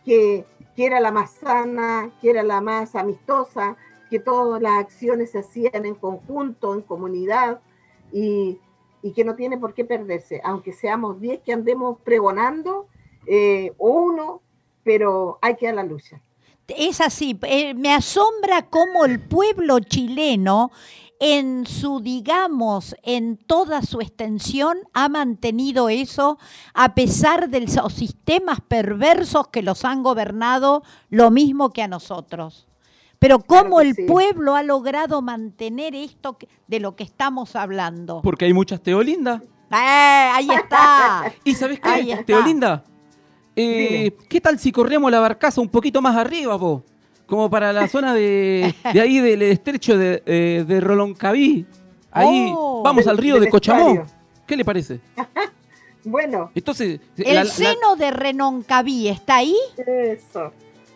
que, que era la más sana, que era la más amistosa, que todas las acciones se hacían en conjunto, en comunidad y, y que no tiene por qué perderse, aunque seamos 10 que andemos pregonando eh, o uno, pero hay que a la lucha. Es así, eh, me asombra cómo el pueblo chileno en su, digamos, en toda su extensión, ha mantenido eso a pesar de los sistemas perversos que los han gobernado, lo mismo que a nosotros. Pero cómo Claro el sí. pueblo ha logrado mantener esto de lo que estamos hablando. Porque hay muchas Teolinda. ¡Eh! ahí está. ¿Y sabes qué. Teolinda? Eh, ¿Qué tal si corremos la barcaza un poquito más arriba, vos? Como para la zona de, de ahí del estrecho de, eh, de Roloncaví. Ahí Oh. vamos al río de Cochamó. estuario. ¿Qué le parece? Bueno, Entonces, El la- la- seno de Renoncaví está ahí, eso,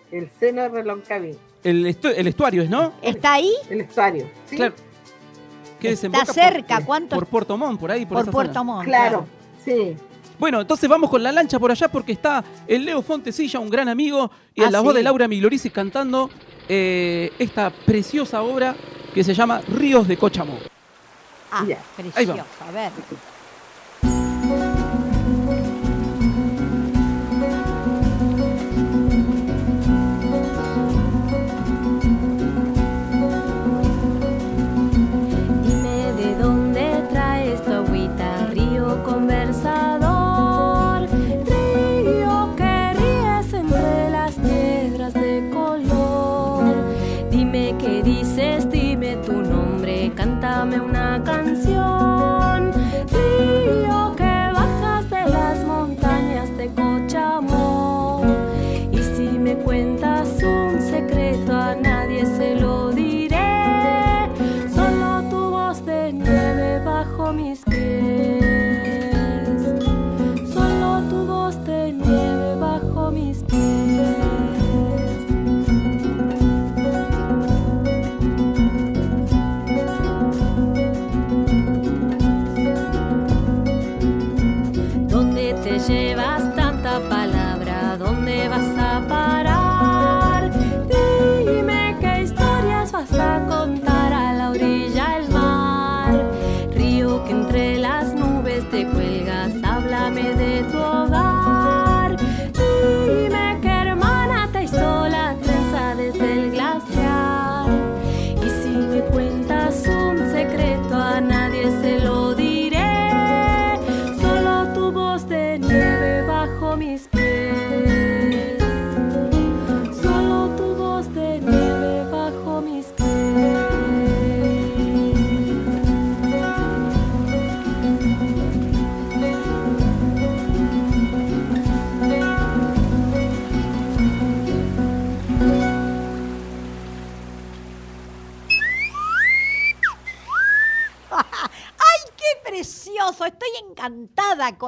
el seno de Reloncaví, el, estu- el estuario es, ¿no? está ahí, el estuario. ¿sí? Claro. Que está por- cerca. ¿Cuánto? Por, Puerto Montt, por ahí, por, por esa Puerto zona. Montt. Claro, sí. Bueno, entonces vamos con la lancha por allá porque está el Leo Fontesilla, un gran amigo, y Ah, en la voz de Laura Miglorisi cantando eh, esta preciosa obra que se llama Ríos de Cochamó. Ah, precioso. A ver.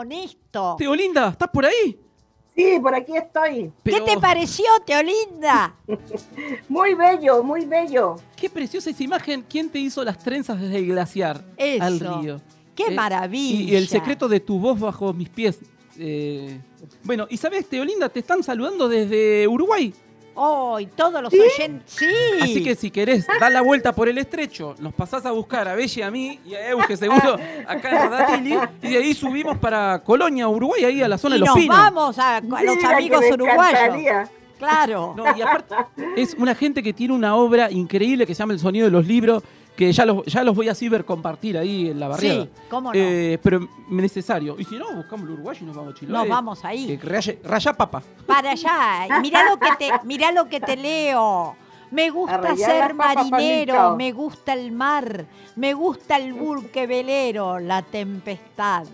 Encantada con esto. Teolinda, ¿estás por ahí? Sí, por aquí estoy. ¿Qué te pareció, Teolinda? Muy bello, muy bello. Qué preciosa esa imagen. ¿Quién te hizo las trenzas desde el glaciar Eso. al río? ¡Qué Eh, maravilla! Y, y el secreto de tu voz bajo mis pies. Eh, bueno, y sabes, Teolinda, te están saludando desde Uruguay. ¡Oh, y todos los oyentes! ¡Sí! Así que si querés dar la vuelta por el estrecho, nos pasás a buscar a Belle, a mí y a Euge seguro acá en Radatili y de ahí subimos para Colonia, Uruguay, ahí a la zona y de los nos Pinos. vamos a, a los Mira amigos uruguayos. encantaría. Claro. No, y aparte, es una gente que tiene una obra increíble que se llama El sonido de los libros, que ya los, ya los voy a ciber compartir ahí en la barriada. Sí, cómo no. Eh, pero necesario. Y si no, buscamos el uruguayo y nos vamos a Chiloé. Nos vamos ahí. Raye- raya papa. Para allá. Mirá lo que te, mirá lo que te leo. Me gusta ser marinero, me gusta el mar, me gusta el burque velero, la tempestad.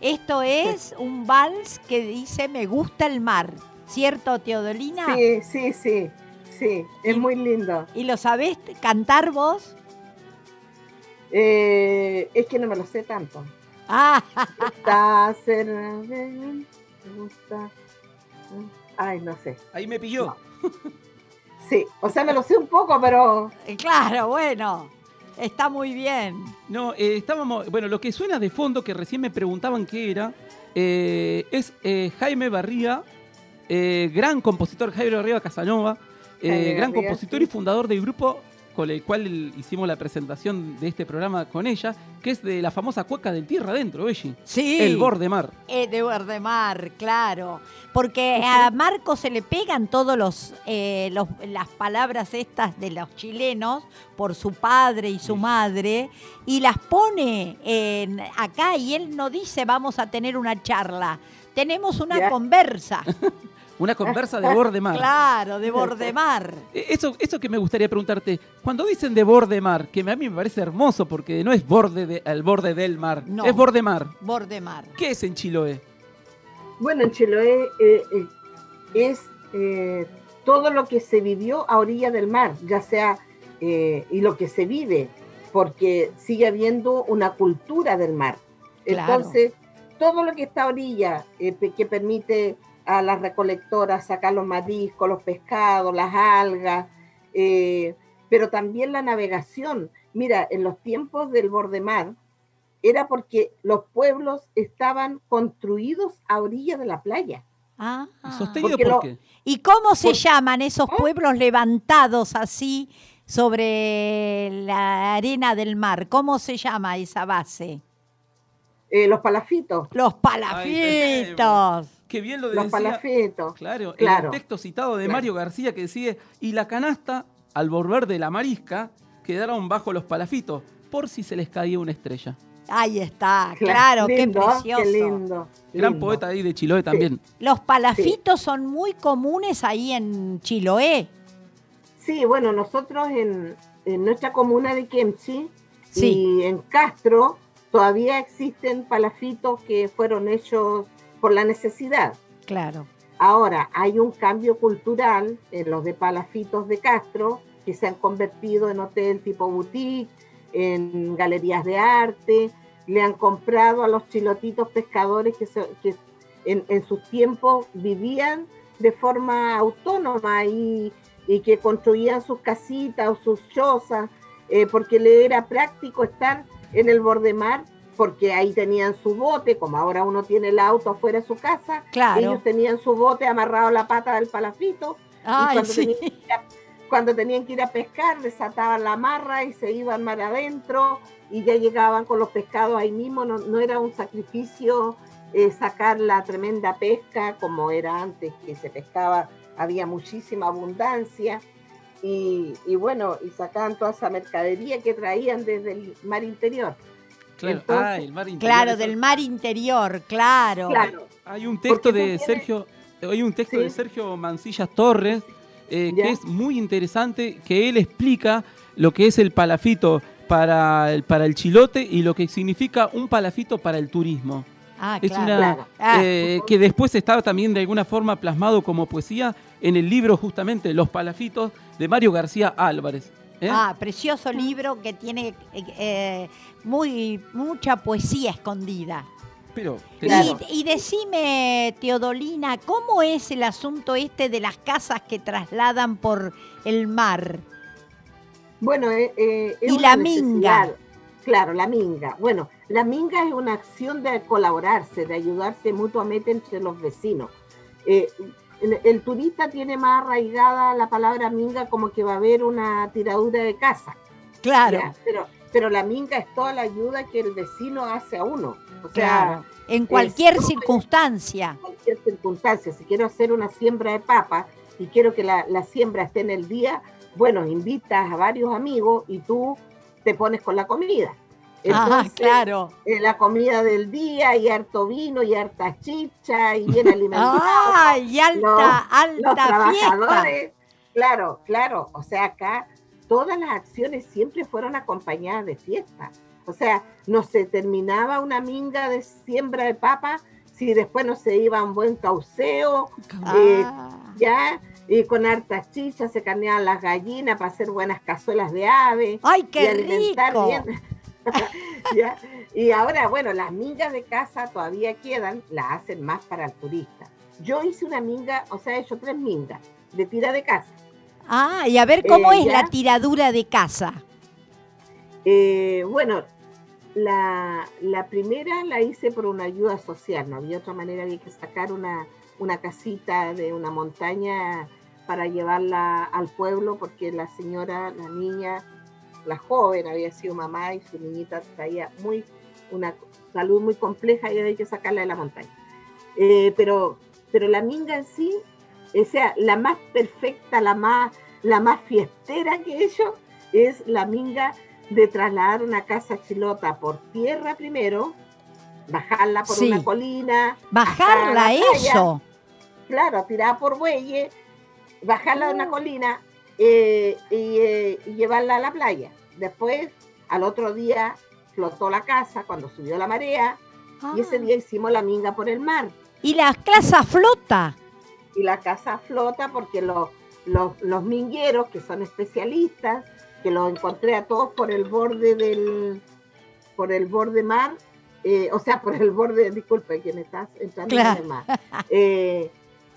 Esto es un vals que dice me gusta el mar, ¿cierto, Teodolina? Sí, sí, sí, sí, es Y- muy lindo. ¿Y lo sabés cantar vos? Eh, es que no me lo sé tanto. Ah, ser- me gusta. Ay, no sé. Ahí me pilló. Sí, o sea, me lo sé un poco, pero claro, bueno, está muy bien. No, eh, estábamos. Bueno, lo que suena de fondo, que recién me preguntaban qué era, eh, es eh, Jaime Barría, eh, gran compositor, Jaime Barría Casanova, eh, gran compositor y fundador del grupo con el cual el- hicimos la presentación de este programa con ella, que es de la famosa cueca del tierra adentro, Belli. Sí. El borde mar. Eh, de Bordemar, claro. Porque a Marco se le pegan todos los, eh, los- las palabras estas de los chilenos por su padre y su madre y las pone en- acá y él no dice vamos a tener una charla. Tenemos una conversa. Una conversa de borde mar. Claro, de Bordemar. Eh, Eso, eso que me gustaría preguntarte, cuando dicen de borde mar, que a mí me parece hermoso porque no es borde de- al borde del mar, No. es borde mar. Bordemar. ¿Qué es en Chiloé? Bueno, en Chiloé eh, eh, es eh, todo lo que se vivió a orilla del mar, ya sea, eh, y lo que se vive, porque sigue habiendo una cultura del mar. Claro. Entonces, todo lo que está a orilla, eh, que permite a las recolectoras sacar los mariscos, los pescados, las algas, eh, pero también la navegación. Mira, en los tiempos del borde mar, era porque los pueblos estaban construidos a orilla de la playa. Ah. ¿Sostenido lo-? ¿Y cómo se Por- llaman esos ¿Eh? pueblos levantados así sobre la arena del mar? ¿Cómo se llama esa base? Eh, los palafitos, Los palafitos. Qué bien lo los decía. palafitos. Claro, el texto citado de Claro. Mario García que decía, y la canasta, al volver de la marisca, quedaron bajo los palafitos, por si se les caía una estrella. Ahí está, claro, qué lindo, precioso. Qué lindo. Gran lindo. poeta ahí de Chiloé también. Los palafitos son muy comunes ahí en Chiloé. Sí, bueno, nosotros en, en nuestra comuna de Kemchi Sí. y en Castro todavía existen palafitos que fueron hechos por la necesidad. Claro. Ahora, hay un cambio cultural en los de palafitos de Castro que se han convertido en hotel tipo boutique, en galerías de arte, le han comprado a los chilotitos pescadores que, se- que en, en sus tiempos vivían de forma autónoma y, y que construían sus casitas o sus chozas, eh, porque le era práctico estar en el borde mar, porque ahí tenían su bote, como ahora uno tiene el auto afuera de su casa, Claro. ellos tenían su bote amarrado a la pata del palafito Ay, cuando sí. tenían que ir a- cuando tenían que ir a pescar, desataban la amarra y se iban mar adentro y ya llegaban con los pescados ahí mismo. No, no era un sacrificio eh, sacar la tremenda pesca como era antes, que se pescaba, había muchísima abundancia. Y, y bueno, y sacaban toda esa mercadería que traían desde el mar interior. Claro, Entonces- ah, el mar interior. Claro, eso- del mar interior, claro. Claro, Hay un texto Porque de Sergio, hay un texto Sí. de Sergio Mancillas Torres eh, que es muy interesante, que él explica lo que es el palafito para el, para el chilote y lo que significa un palafito para el turismo. Ah, Es claro. una Claro. Ah, eh, que después estaba también de alguna forma plasmado como poesía en el libro justamente Los palafitos de Mario García Álvarez. ¿Eh? Ah, precioso libro que tiene eh, eh, muy mucha poesía escondida. Pero Claro. Y, y decime, Teodolina, ¿cómo es el asunto este de las casas que trasladan por el mar? Bueno, eh, eh, es Y la minga. Claro, la minga. Bueno, la minga es una acción de colaborarse, de ayudarse mutuamente entre los vecinos. El, el turista tiene más arraigada la palabra minga como que va a haber una tiradura de casa. Claro, ¿ya? Pero, pero la minga es toda la ayuda que el vecino hace a uno. O sea, claro. En cualquier circunstancia. en cualquier circunstancia. Si quiero hacer una siembra de papa y quiero que la, la siembra esté en el día, bueno, invitas a varios amigos y tú te pones con la comida. Ah, Entonces, claro. eh, la comida del día y harto vino y harta chicha y bien alimentado. ¡Ay, y alta, los alta fiesta! trabajadores. Claro, claro. O sea, acá todas las acciones siempre fueron acompañadas de fiesta. O sea, no se terminaba una minga de siembra de papa si después no se iba a un buen cauceo, eh, Ah, ya, y con hartas chichas se carneaban las gallinas para hacer buenas cazuelas de ave ¡Ay, y qué alimentar rico! bien. Ya, Y ahora, bueno, las mingas de casa todavía quedan, las hacen más para el turista. Yo hice una minga, o sea, he hecho tres mingas de tira de casa. Ah, y a ver cómo Eh, es ya. la tiradura de casa. Eh, bueno, la, la primera la hice por una ayuda social, no había otra manera, había que sacar una, una casita de una montaña para llevarla al pueblo porque la señora, la niña, la joven había sido mamá y su niñita traía muy una salud muy compleja y había que sacarla de la montaña. Eh, pero, pero la minga en sí, o sea, la más perfecta, la más, la más fiestera que hecho es la minga de trasladar una casa chilota por tierra primero, bajarla por Sí. una colina. Bajarla, playa, eso. Claro, tirada por bueyes, bajarla de una colina eh, y, eh, y llevarla a la playa. Después, al otro día, flotó la casa cuando subió la marea y ese Ah. día hicimos la minga por el mar. Y la casa flota. y la casa flota porque los, los, los mingueros, que son especialistas, que los encontré a todos por el borde del, por el borde mar, eh, o sea, por el borde, disculpe, que me estás entrando Claro. en el mar, eh,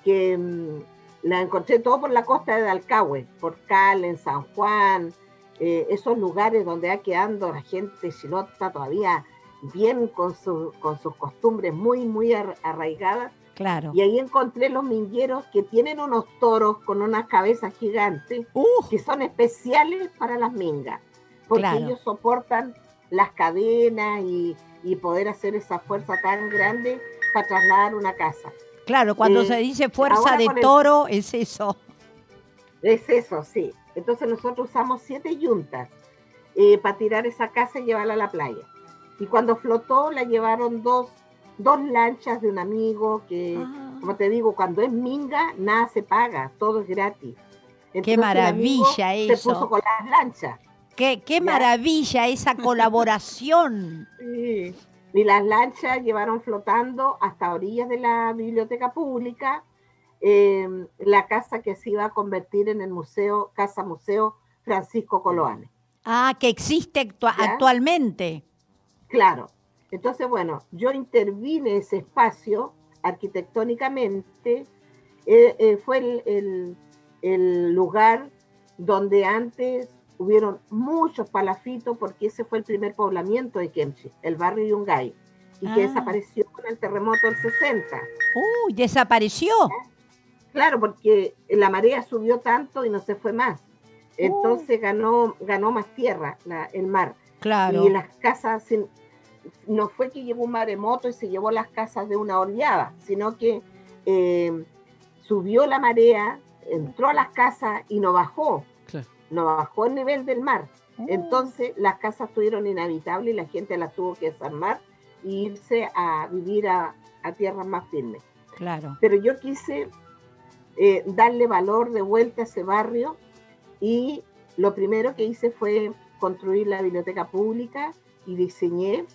que mm, la encontré todo por la costa de Dalcahue, por Cal, en San Juan, eh, esos lugares donde ha quedando la gente chilota todavía bien con, su- con sus costumbres muy, muy ar- arraigadas. Claro. Y ahí encontré los mingueros que tienen unos toros con unas cabezas gigantes Uh, que son especiales para las mingas, porque Claro. ellos soportan las cadenas y, y poder hacer esa fuerza tan grande para trasladar una casa. Claro, cuando Eh, se dice fuerza de el- toro, es eso. Es eso, sí. Entonces nosotros usamos siete yuntas eh, para tirar esa casa y llevarla a la playa. Y cuando flotó la llevaron dos, dos lanchas de un amigo que... Ah, Como te digo, cuando es minga, nada se paga, todo es gratis. Entonces, el maravilla eso. Se puso con las lanchas. qué, qué maravilla esa colaboración. Sí. Y las lanchas llevaron flotando hasta orillas de la biblioteca pública, eh, la casa que se iba a convertir en el museo, Casa Museo Francisco Coloane. Ah, que existe actualmente. Claro. Entonces, bueno, yo intervine ese espacio arquitectónicamente. eh, eh, fue el, el- el lugar donde antes hubieron muchos palafitos, porque ese fue el primer poblamiento de Kemchi, el barrio Yungay, y que Ah. desapareció con el terremoto del 60. Uy, desapareció. Claro, porque la marea subió tanto y no se fue más. Entonces ganó, ganó más tierra la- el mar. Claro. Y las casas, sin- no fue que llegó un maremoto y se llevó las casas de una oleada, sino que eh, subió la marea, entró a las casas y no bajó. No bajó el nivel del mar. Oh. Entonces las casas estuvieron inhabitables y la gente las tuvo que desarmar e irse a vivir a, a tierras más firmes. Claro. Pero yo quise eh, darle valor de vuelta a ese barrio y lo primero que hice fue construir la biblioteca pública y diseñé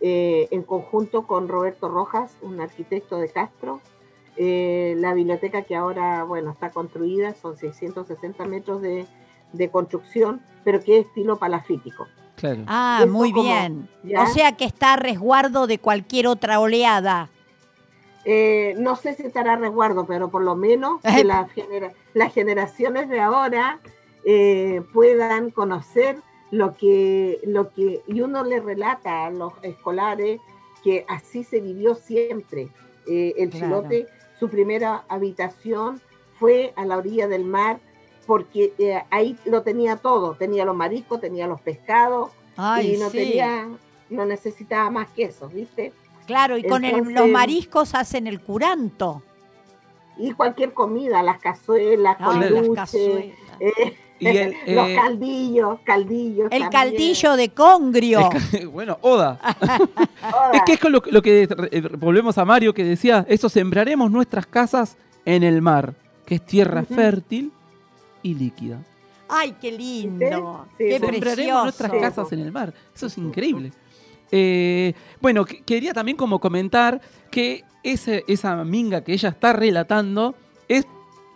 eh, en conjunto con Roberto Rojas, un arquitecto de Castro, eh, la biblioteca que ahora, bueno, está construida, son 660 metros de, de construcción, pero que es estilo palafítico. Claro. Ah, Eso muy como- bien. ¿ya? O sea que está a resguardo de cualquier otra oleada. Eh, no sé si estará a resguardo, pero por lo menos que las, genera- las generaciones de ahora eh, puedan conocer lo que, lo que, y uno le relata a los escolares que así se vivió siempre. Eh, el Claro. chilote, su primera habitación fue a la orilla del mar, porque eh, ahí lo tenía todo, tenía los mariscos, tenía los pescados, Ay, y no sí. tenía, no necesitaba más que eso, ¿viste? Claro, y con el- los mariscos hacen el curanto. y cualquier comida, las cazuelas, Ay, con las luche, cazuelas. eh, Y el, los eh, caldillos, caldillos. El también. caldillo de congrio. bueno, Oda. Es que es con lo, lo que volvemos a Mario que decía, eso sembraremos nuestras casas en el mar, que es tierra fértil y líquida. Ay, qué lindo. Sí, qué sí. Sembraremos precioso. nuestras Sí. casas en el mar. Eso es increíble. Eh, bueno, que- quería también como comentar que ese- esa minga que ella está relatando es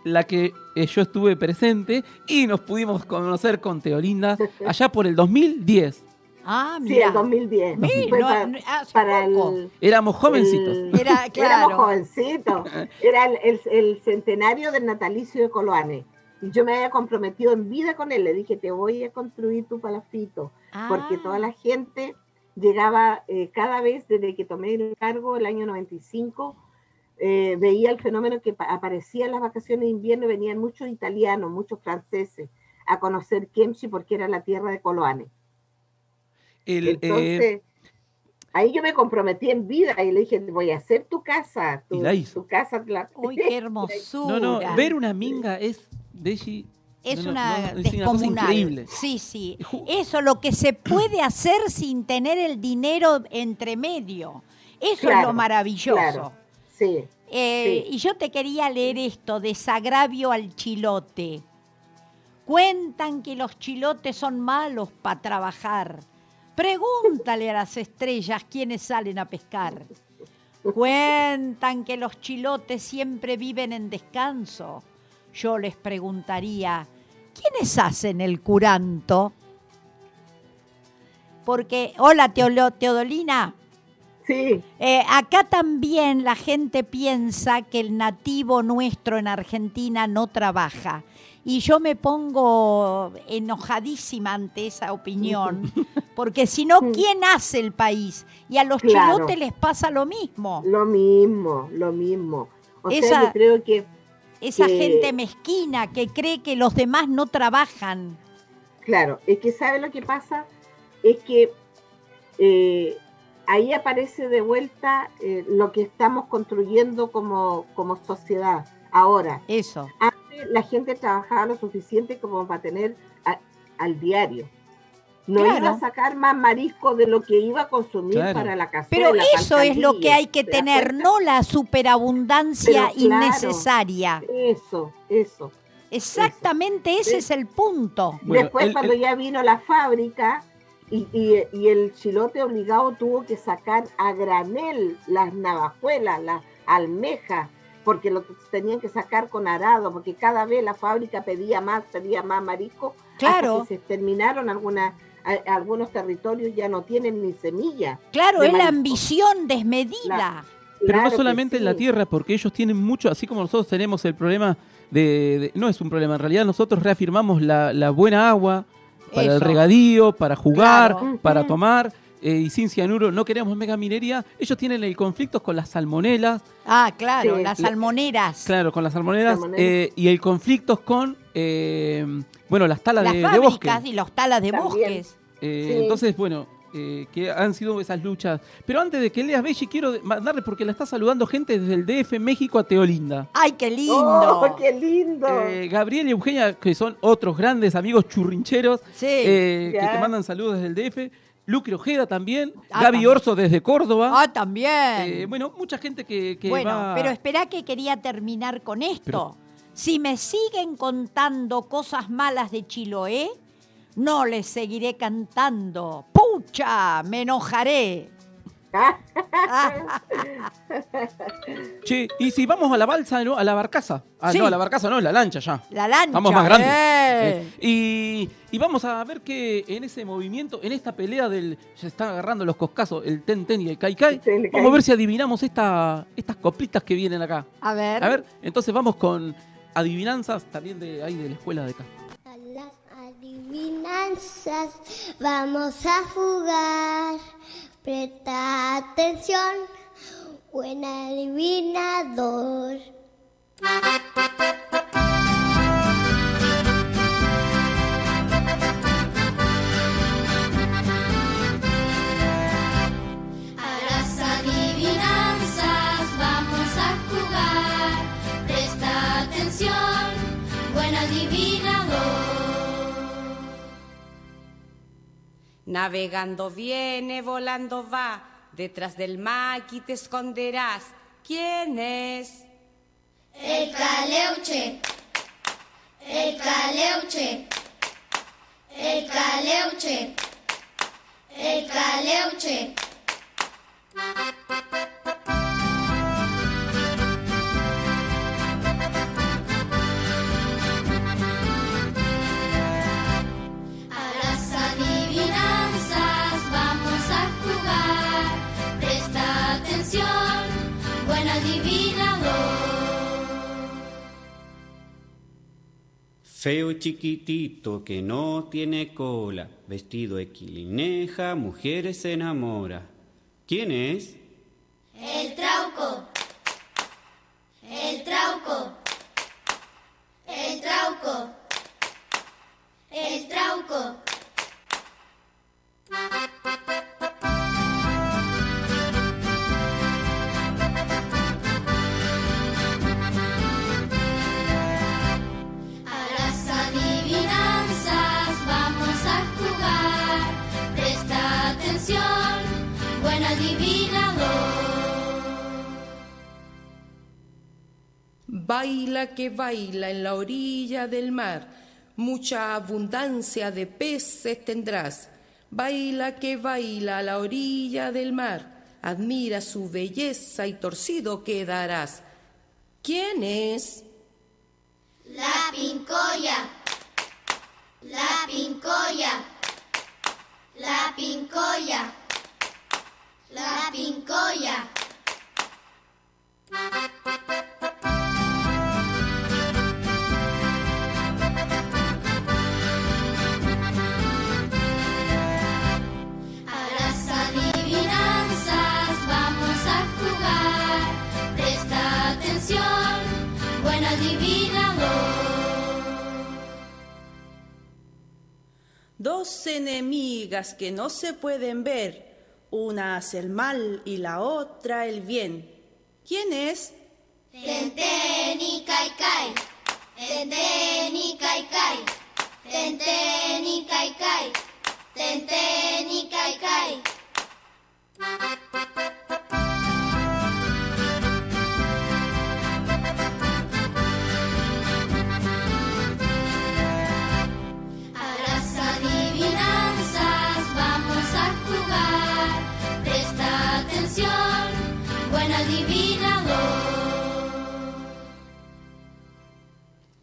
la que eh, yo estuve presente y nos pudimos conocer con Teolinda allá por el 2010. Ah, Sí, mira. el 2010. Sí, Fue no- para, hace el, Éramos jovencitos. el- Era, Éramos claro. jovencitos. Era el, el- el centenario del natalicio de Coloane. Y yo me había comprometido en vida con él. Le dije, te voy a construir tu palafito. Porque Ah, toda la gente llegaba eh, cada vez desde que tomé el cargo el año 95, eh, veía el fenómeno que pa- aparecía en las vacaciones de invierno y venían muchos italianos, muchos franceses a conocer Kemchi porque era la tierra de Coloane. El, eh, Entonces, ahí yo me comprometí en vida y le dije, voy a hacer tu casa, tu, Y la hizo. tu casa. la- Uy, qué hermosura. no, no, ver una minga es, Deji, Es no, una no, es una cosa descomunal. increíble. Sí, sí. Eso, lo que se puede hacer sin tener el dinero entre medio. Eso es lo maravilloso. claro. Sí, Eh, Sí. Y yo te quería leer esto, desagravio al chilote. Cuentan que los chilotes son malos para trabajar. Pregúntale a las estrellas quiénes salen a pescar. Cuentan que los chilotes siempre viven en descanso. Yo les preguntaría, ¿quiénes hacen el curanto? Porque, hola Teolo- Teodolina, sí, eh, acá también la gente piensa que el nativo nuestro en Argentina no trabaja. Y yo me pongo enojadísima ante esa opinión, porque si no, ¿quién hace el país? Y a los Claro. chilotes les pasa lo mismo. lo mismo, lo mismo. O Esa- sea, yo creo que, Esa que- gente mezquina que cree que los demás no trabajan. claro, es que ¿sabe lo que pasa? Es que eh, ahí aparece de vuelta eh, lo que estamos construyendo como, como sociedad ahora. Eso. Antes la gente trabajaba lo suficiente como para tener a- al diario. No Claro. iba a sacar más marisco de lo que iba a consumir Claro. para la casa. Pero eso es lo que hay que tener, no la superabundancia Pero claro. innecesaria. Eso, eso. Exactamente ese Sí. es el punto. Bueno, Después, el- cuando el- ya vino la fábrica y, y- y el chilote obligado tuvo que sacar a granel las navajuelas, las almejas, porque lo tenían que sacar con arado, porque cada vez la fábrica pedía más, pedía más marisco. hasta Claro. que se terminaron algunas, a- algunos territorios ya no tienen ni semilla. Claro, es la ambición desmedida. Pero Claro no solamente en la tierra, porque ellos tienen mucho, así como nosotros tenemos el problema de, de- no es un problema, en realidad nosotros reafirmamos la, la buena agua para el regadío, para jugar, Claro. para tomar, eh, y sin cianuro no queremos megaminería. Ellos tienen el conflicto con las salmonelas, Ah, claro, Sí. las salmoneras. claro, con las Salmonelas. eh, y el conflicto con, eh, bueno, las talas las de, de bosque. fábricas y los talas de También. bosques. Eh, Sí. Entonces, bueno, eh, que han sido esas luchas. Pero antes de que leas Belli, quiero mandarle, porque la está saludando gente desde el DF México a Teolinda. ¡Ay, qué lindo! ¡Oh, qué lindo! Eh, Gabriel y Eugenia, que son otros grandes amigos churrincheros, sí. eh, que te mandan saludos desde el DF. Lucre Ojeda también. Ah, Gaby también. Orso desde Córdoba. ah, también. Eh, bueno, mucha gente que, que bueno, va... pero espera que quería terminar con esto. Pero- Si me siguen contando cosas malas de Chiloé, no les seguiré cantando. ¡Pucha! Me enojaré. Che, y si vamos a la balsa, ¿no? A la barcaza. Ah, Sí. no, a la barcaza no, la lancha ya. La lancha. Estamos más grandes. ¡eh! Eh, y, y vamos a ver que en ese movimiento, en esta pelea del. Se están agarrando los coscazos, el ten ten y el kai kai. Sí, Vamos a ver si adivinamos esta, estas coplitas que vienen acá. A ver. A ver, entonces vamos con adivinanzas también de ahí de la escuela de acá. Adivinanzas vamos a jugar. Presta atención, buen adivinador. Navegando viene, volando va, detrás del maqui te esconderás. ¿Quién es? El caleuche, el caleuche, el caleuche, el caleuche. Feo chiquitito que no tiene cola, vestido equilineja, mujeres se enamora. ¿Quién es? El Baila que baila en la orilla del mar, mucha abundancia de peces tendrás. Baila que baila a la orilla del mar, admira su belleza y torcido quedarás. ¿Quién es? La pincoya, la pincoya, la pincoya, la pincoya. Dos enemigas que no se pueden ver, una hace el mal y la otra el bien. ¿Quién es? Tenten y kai, tenten y kai, tenten y kai, tenten y kai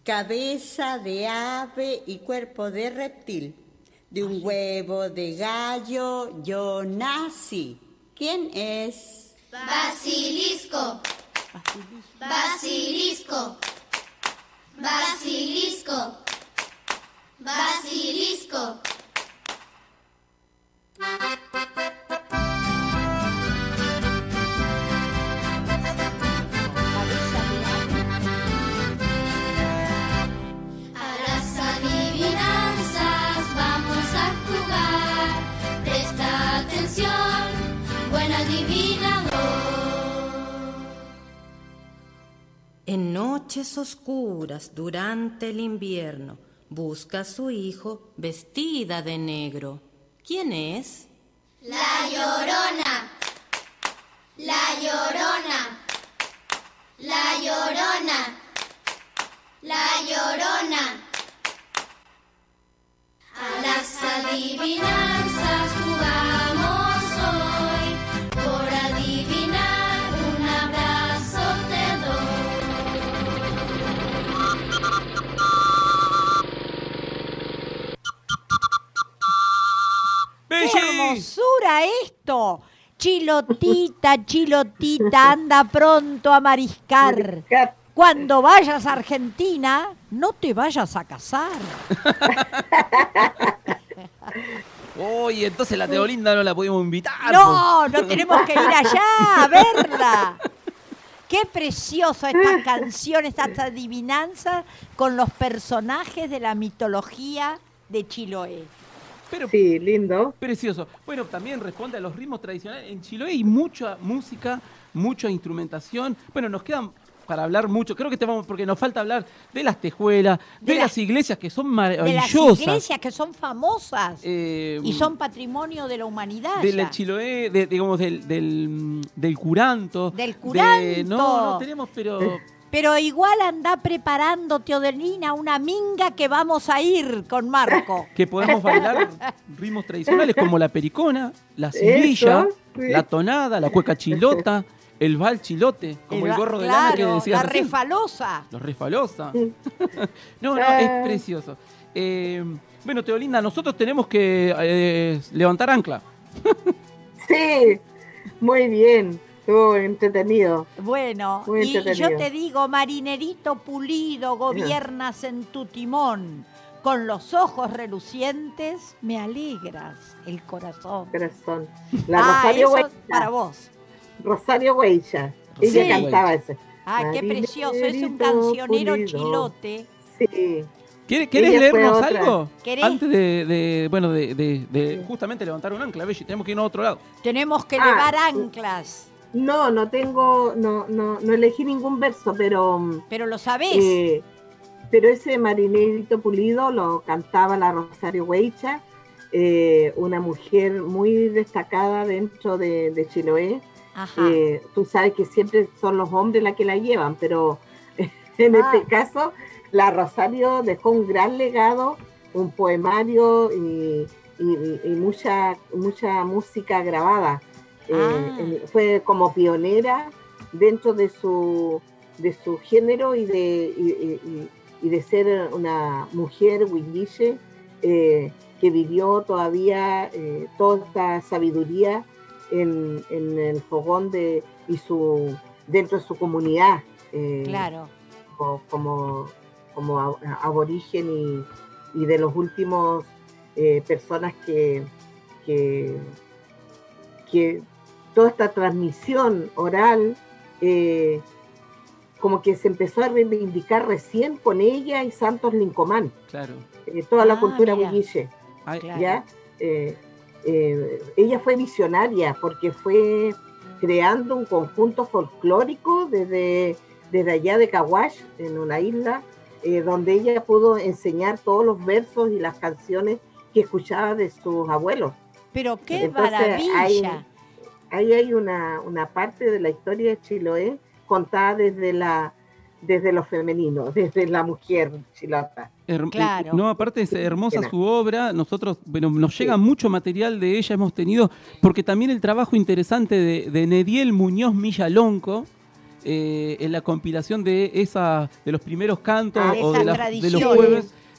Cabeza de ave y cuerpo de reptil. De un huevo de gallo yo nací. ¿Quién es? Basilisco. Basilisco. Basilisco. Basilisco. A En noches oscuras durante el invierno busca a su hijo vestida de negro. ¿Quién es? La llorona. La llorona. La llorona. La llorona. A las adivinanzas hermosura esto! Chilotita, chilotita, anda pronto a mariscar. Cuando vayas a Argentina, no te vayas a casar. Oye, entonces la Teolinda no la podemos invitar. No, no tenemos que ir allá a verla. Qué precioso esta canción, estas adivinanzas con los personajes de la mitología de Chiloé. Pero, sí, lindo. Precioso. Bueno, también responde a los ritmos tradicionales. En Chiloé hay mucha música, mucha instrumentación. Bueno, nos quedan para hablar mucho. Creo que te vamos, porque nos falta hablar de las tejuelas, de, De las las- iglesias que son De las maravillosas. iglesias que son famosas Eh, y son patrimonio de la humanidad. del. Chiloé, de- digamos, del, del, del curanto. Del de- curanto. no, no tenemos, pero... Pero igual anda preparando, Teodelina, una minga que vamos a ir con Marco. que podemos bailar ritmos tradicionales como la pericona, la civilla, sí. la tonada, la cueca chilota, el val chilote, como el, gorro de lana que decías La recién. refalosa. Los refalosa. no, no, es precioso. Eh, bueno, Teolinda, nosotros tenemos que eh, levantar ancla. Sí, muy bien. Estuvo entretenido. Bueno, Muy y yo te digo, marinerito pulido, gobiernas en tu timón. Con los ojos relucientes me alegras el corazón. Corazón. La Ah, Rosario eso Huella. para vos. Rosario Huella. Ella Sí. cantaba ese. Ah, qué precioso, es un cancionero pulido. chilote. Sí. ¿Quieres, leernos algo? ¿Querés? Antes de, de- bueno, de, de- de justamente levantar un ancla, Belli, tenemos que irnos a otro lado. Tenemos que Ah, elevar anclas. No, no tengo, no, no, no elegí ningún verso, pero. Pero lo sabés. eh, pero ese marinerito pulido lo cantaba la Rosario Huecha. eh, una mujer muy destacada dentro de, de Chiloé. Ajá. Eh, tú sabes que siempre son los hombres las que la llevan, pero en Ah. este caso la Rosario dejó un gran legado, un poemario y, y- y mucha, mucha música grabada. Eh, Ah. fue como pionera dentro de su, de su género y de, y, y- y- y de ser una mujer huilliche eh, que vivió todavía eh, toda esta sabiduría en, en el fogón de, y su, dentro de su comunidad. Claro. co- como, como aborigen y, y de los últimos eh, personas que, que, que toda esta transmisión oral eh, como que se empezó a reivindicar recién con ella y Santos Lincomán, Claro. eh, toda la Ah, cultura huilliche. ¿ya? Eh, eh, ella fue visionaria porque fue creando un conjunto folclórico desde, desde allá de Caguash, en una isla, eh, donde ella pudo enseñar todos los versos y las canciones que escuchaba de sus abuelos. Pero qué Entonces, maravilla. Ahí hay una, una parte de la historia de Chiloé contada desde la desde lo femenino, desde la mujer chilota. Herm- Claro. No, aparte es hermosa su obra. Nosotros, bueno, nos llega mucho material de ella, hemos tenido, porque también el trabajo interesante de, de Nediel Muñoz Millalonco, eh, en la compilación de esa, de los primeros cantos Ah, de o de, de los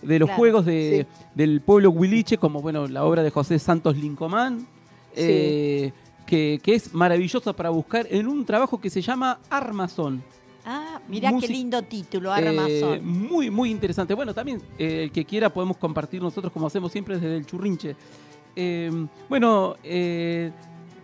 de los Claro. juegos de, del pueblo huiliche, como bueno, la obra de José Santos Lincomán, eh, que, que es maravillosa para buscar en un trabajo que se llama Armazón. Ah, mirá qué lindo título, Eh, Armazón. muy, muy interesante. Bueno, también eh, el que quiera podemos compartir nosotros, como hacemos siempre, desde el churrinche. Eh, bueno, eh,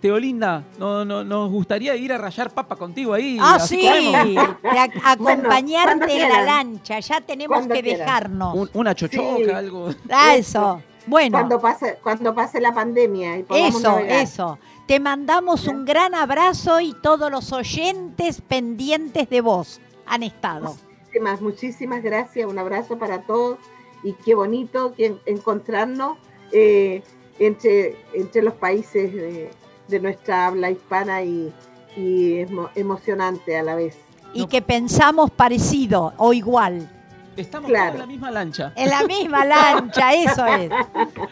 Teolinda, no, no, nos gustaría ir a rayar papa contigo ahí. Ah, sí, ac- acompañarte cuando en la lancha, ya tenemos que quieran. dejarnos. Un- una chochoca, Sí. algo. Ah, eso. Bueno, Cuando pase, cuando pase la pandemia y podamos eso, navegar. eso. Te mandamos un gran abrazo y todos los oyentes pendientes de vos han estado. Muchísimas, muchísimas gracias, un abrazo para todos y qué bonito que en- encontrarnos eh, entre, entre los países de, de nuestra habla hispana y, y emo- emocionante a la vez. Y que pensamos parecido o igual. Estamos Claro. todos en la misma lancha. En la misma lancha, eso es.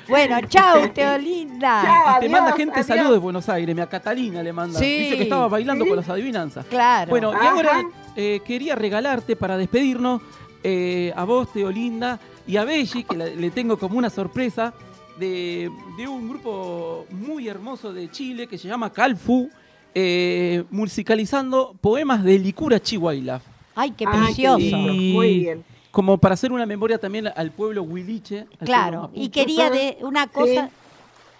Bueno, chau, Teolinda. Chao. Y te manda gente adiós. saludos de Buenos Aires. A Catalina le manda. Sí. Dice que estaba bailando Sí. con las adivinanzas. Claro. Bueno, y ahora eh, quería regalarte para despedirnos eh, a vos, Teolinda, y a Belli, que la- le tengo como una sorpresa, de, de un grupo muy hermoso de Chile que se llama Calfu, eh, musicalizando poemas de Licura Chihuahua. Ay, qué Ah, qué precioso. Muy bien. Como para hacer una memoria también al pueblo huiliche. al Claro, y quería de una cosa Sí.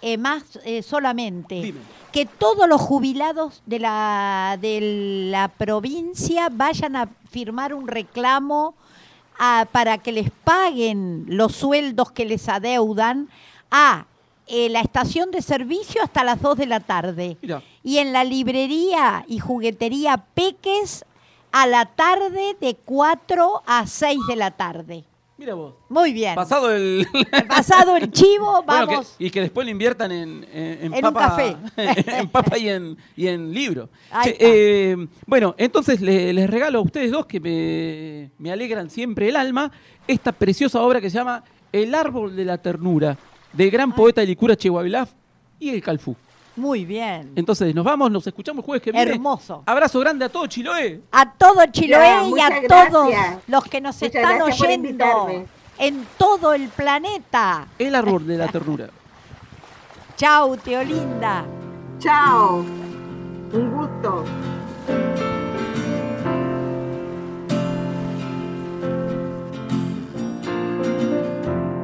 eh, más eh, solamente. Dime. Que todos los jubilados de la, de la provincia vayan a firmar un reclamo a- para que les paguen los sueldos que les adeudan a eh, la estación de servicio hasta las 2 de la tarde. Mira. Y en la librería y juguetería Peques a la tarde de 4 a 6 de la tarde. Mira vos. Muy bien. Pasado el. Pasado el chivo, Bueno, que- vamos. y que después lo inviertan en, en, En un papa, café. en papa y en, y en libro. Che, eh, bueno, entonces le- les regalo a ustedes dos que me, me alegran siempre el alma esta preciosa obra que se llama El árbol de la ternura, del gran poeta de Licura Chehuavilaf y el Calfú. Muy bien. Entonces nos vamos, nos escuchamos jueves que viene. Hermoso. Abrazo grande a todo Chiloé. A todo Chiloé Ya, y a todos los que nos Muchas están oyendo en todo el planeta. El árbol de la ternura. Chau, Teolinda. Chao. Un gusto.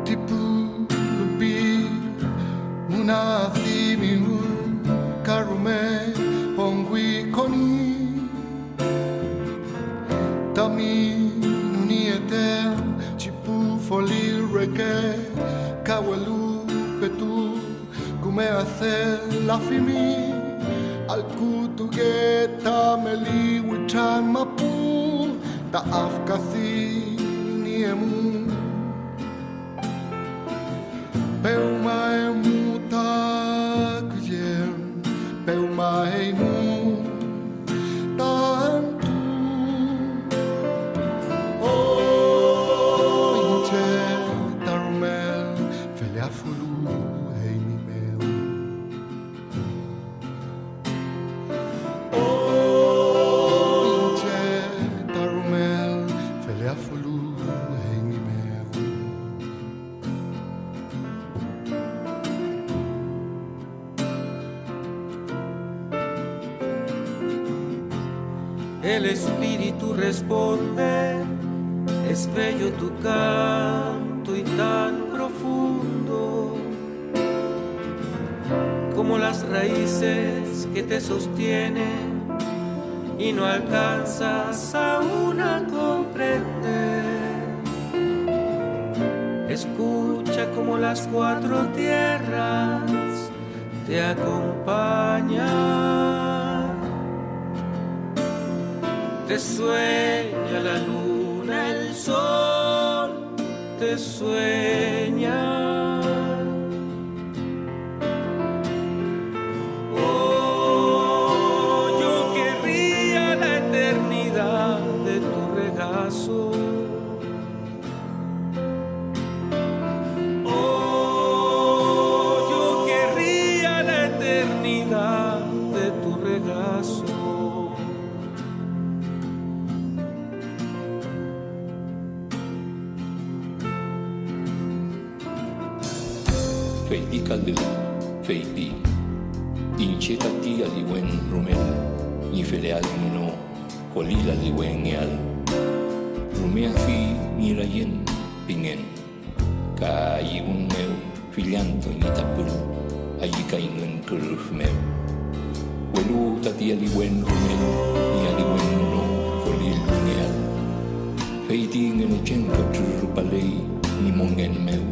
tipu lupi muna tami nuni eter chipu foli reke kawelu petu kume hace la fimi al kutu geta meli wichan mapu ta afkasi ni emu bello tu canto y tan profundo como las raíces que te sostienen y no alcanzas aún a comprender. Escucha como las cuatro tierras te acompañan. Te sueña la sol, te sueña. Incheta tia liwen rumel, ni feleal no, Holila liwen eal, Rumea fi ni rayen, pingen, Ka iun meu, filianto ni tapul, Ayi ka ingun kuruf meu. Welu tatia liwen rumel, ni aliwen no, Holil lungeal, Feiti ngene chenko trupalei, ni mongen meu,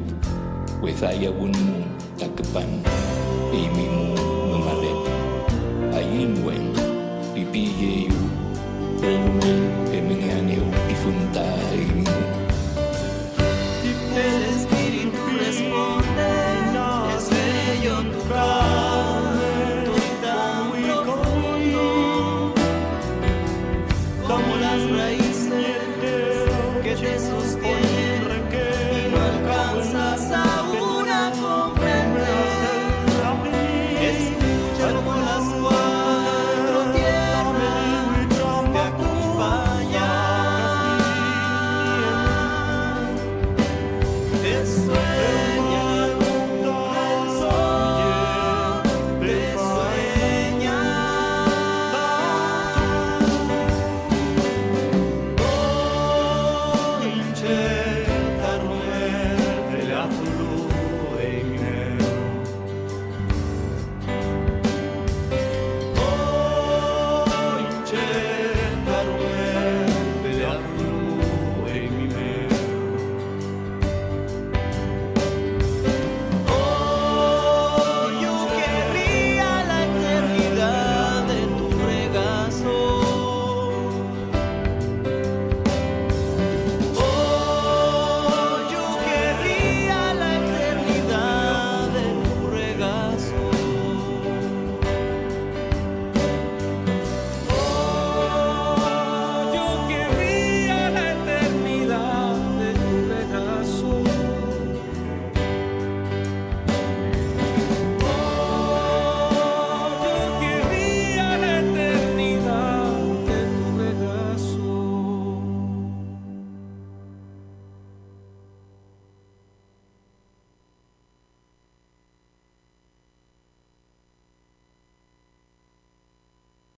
Wethaya wunmu takepan imimu memalet pijeju, peumeng, pemenganeu, pifuntai,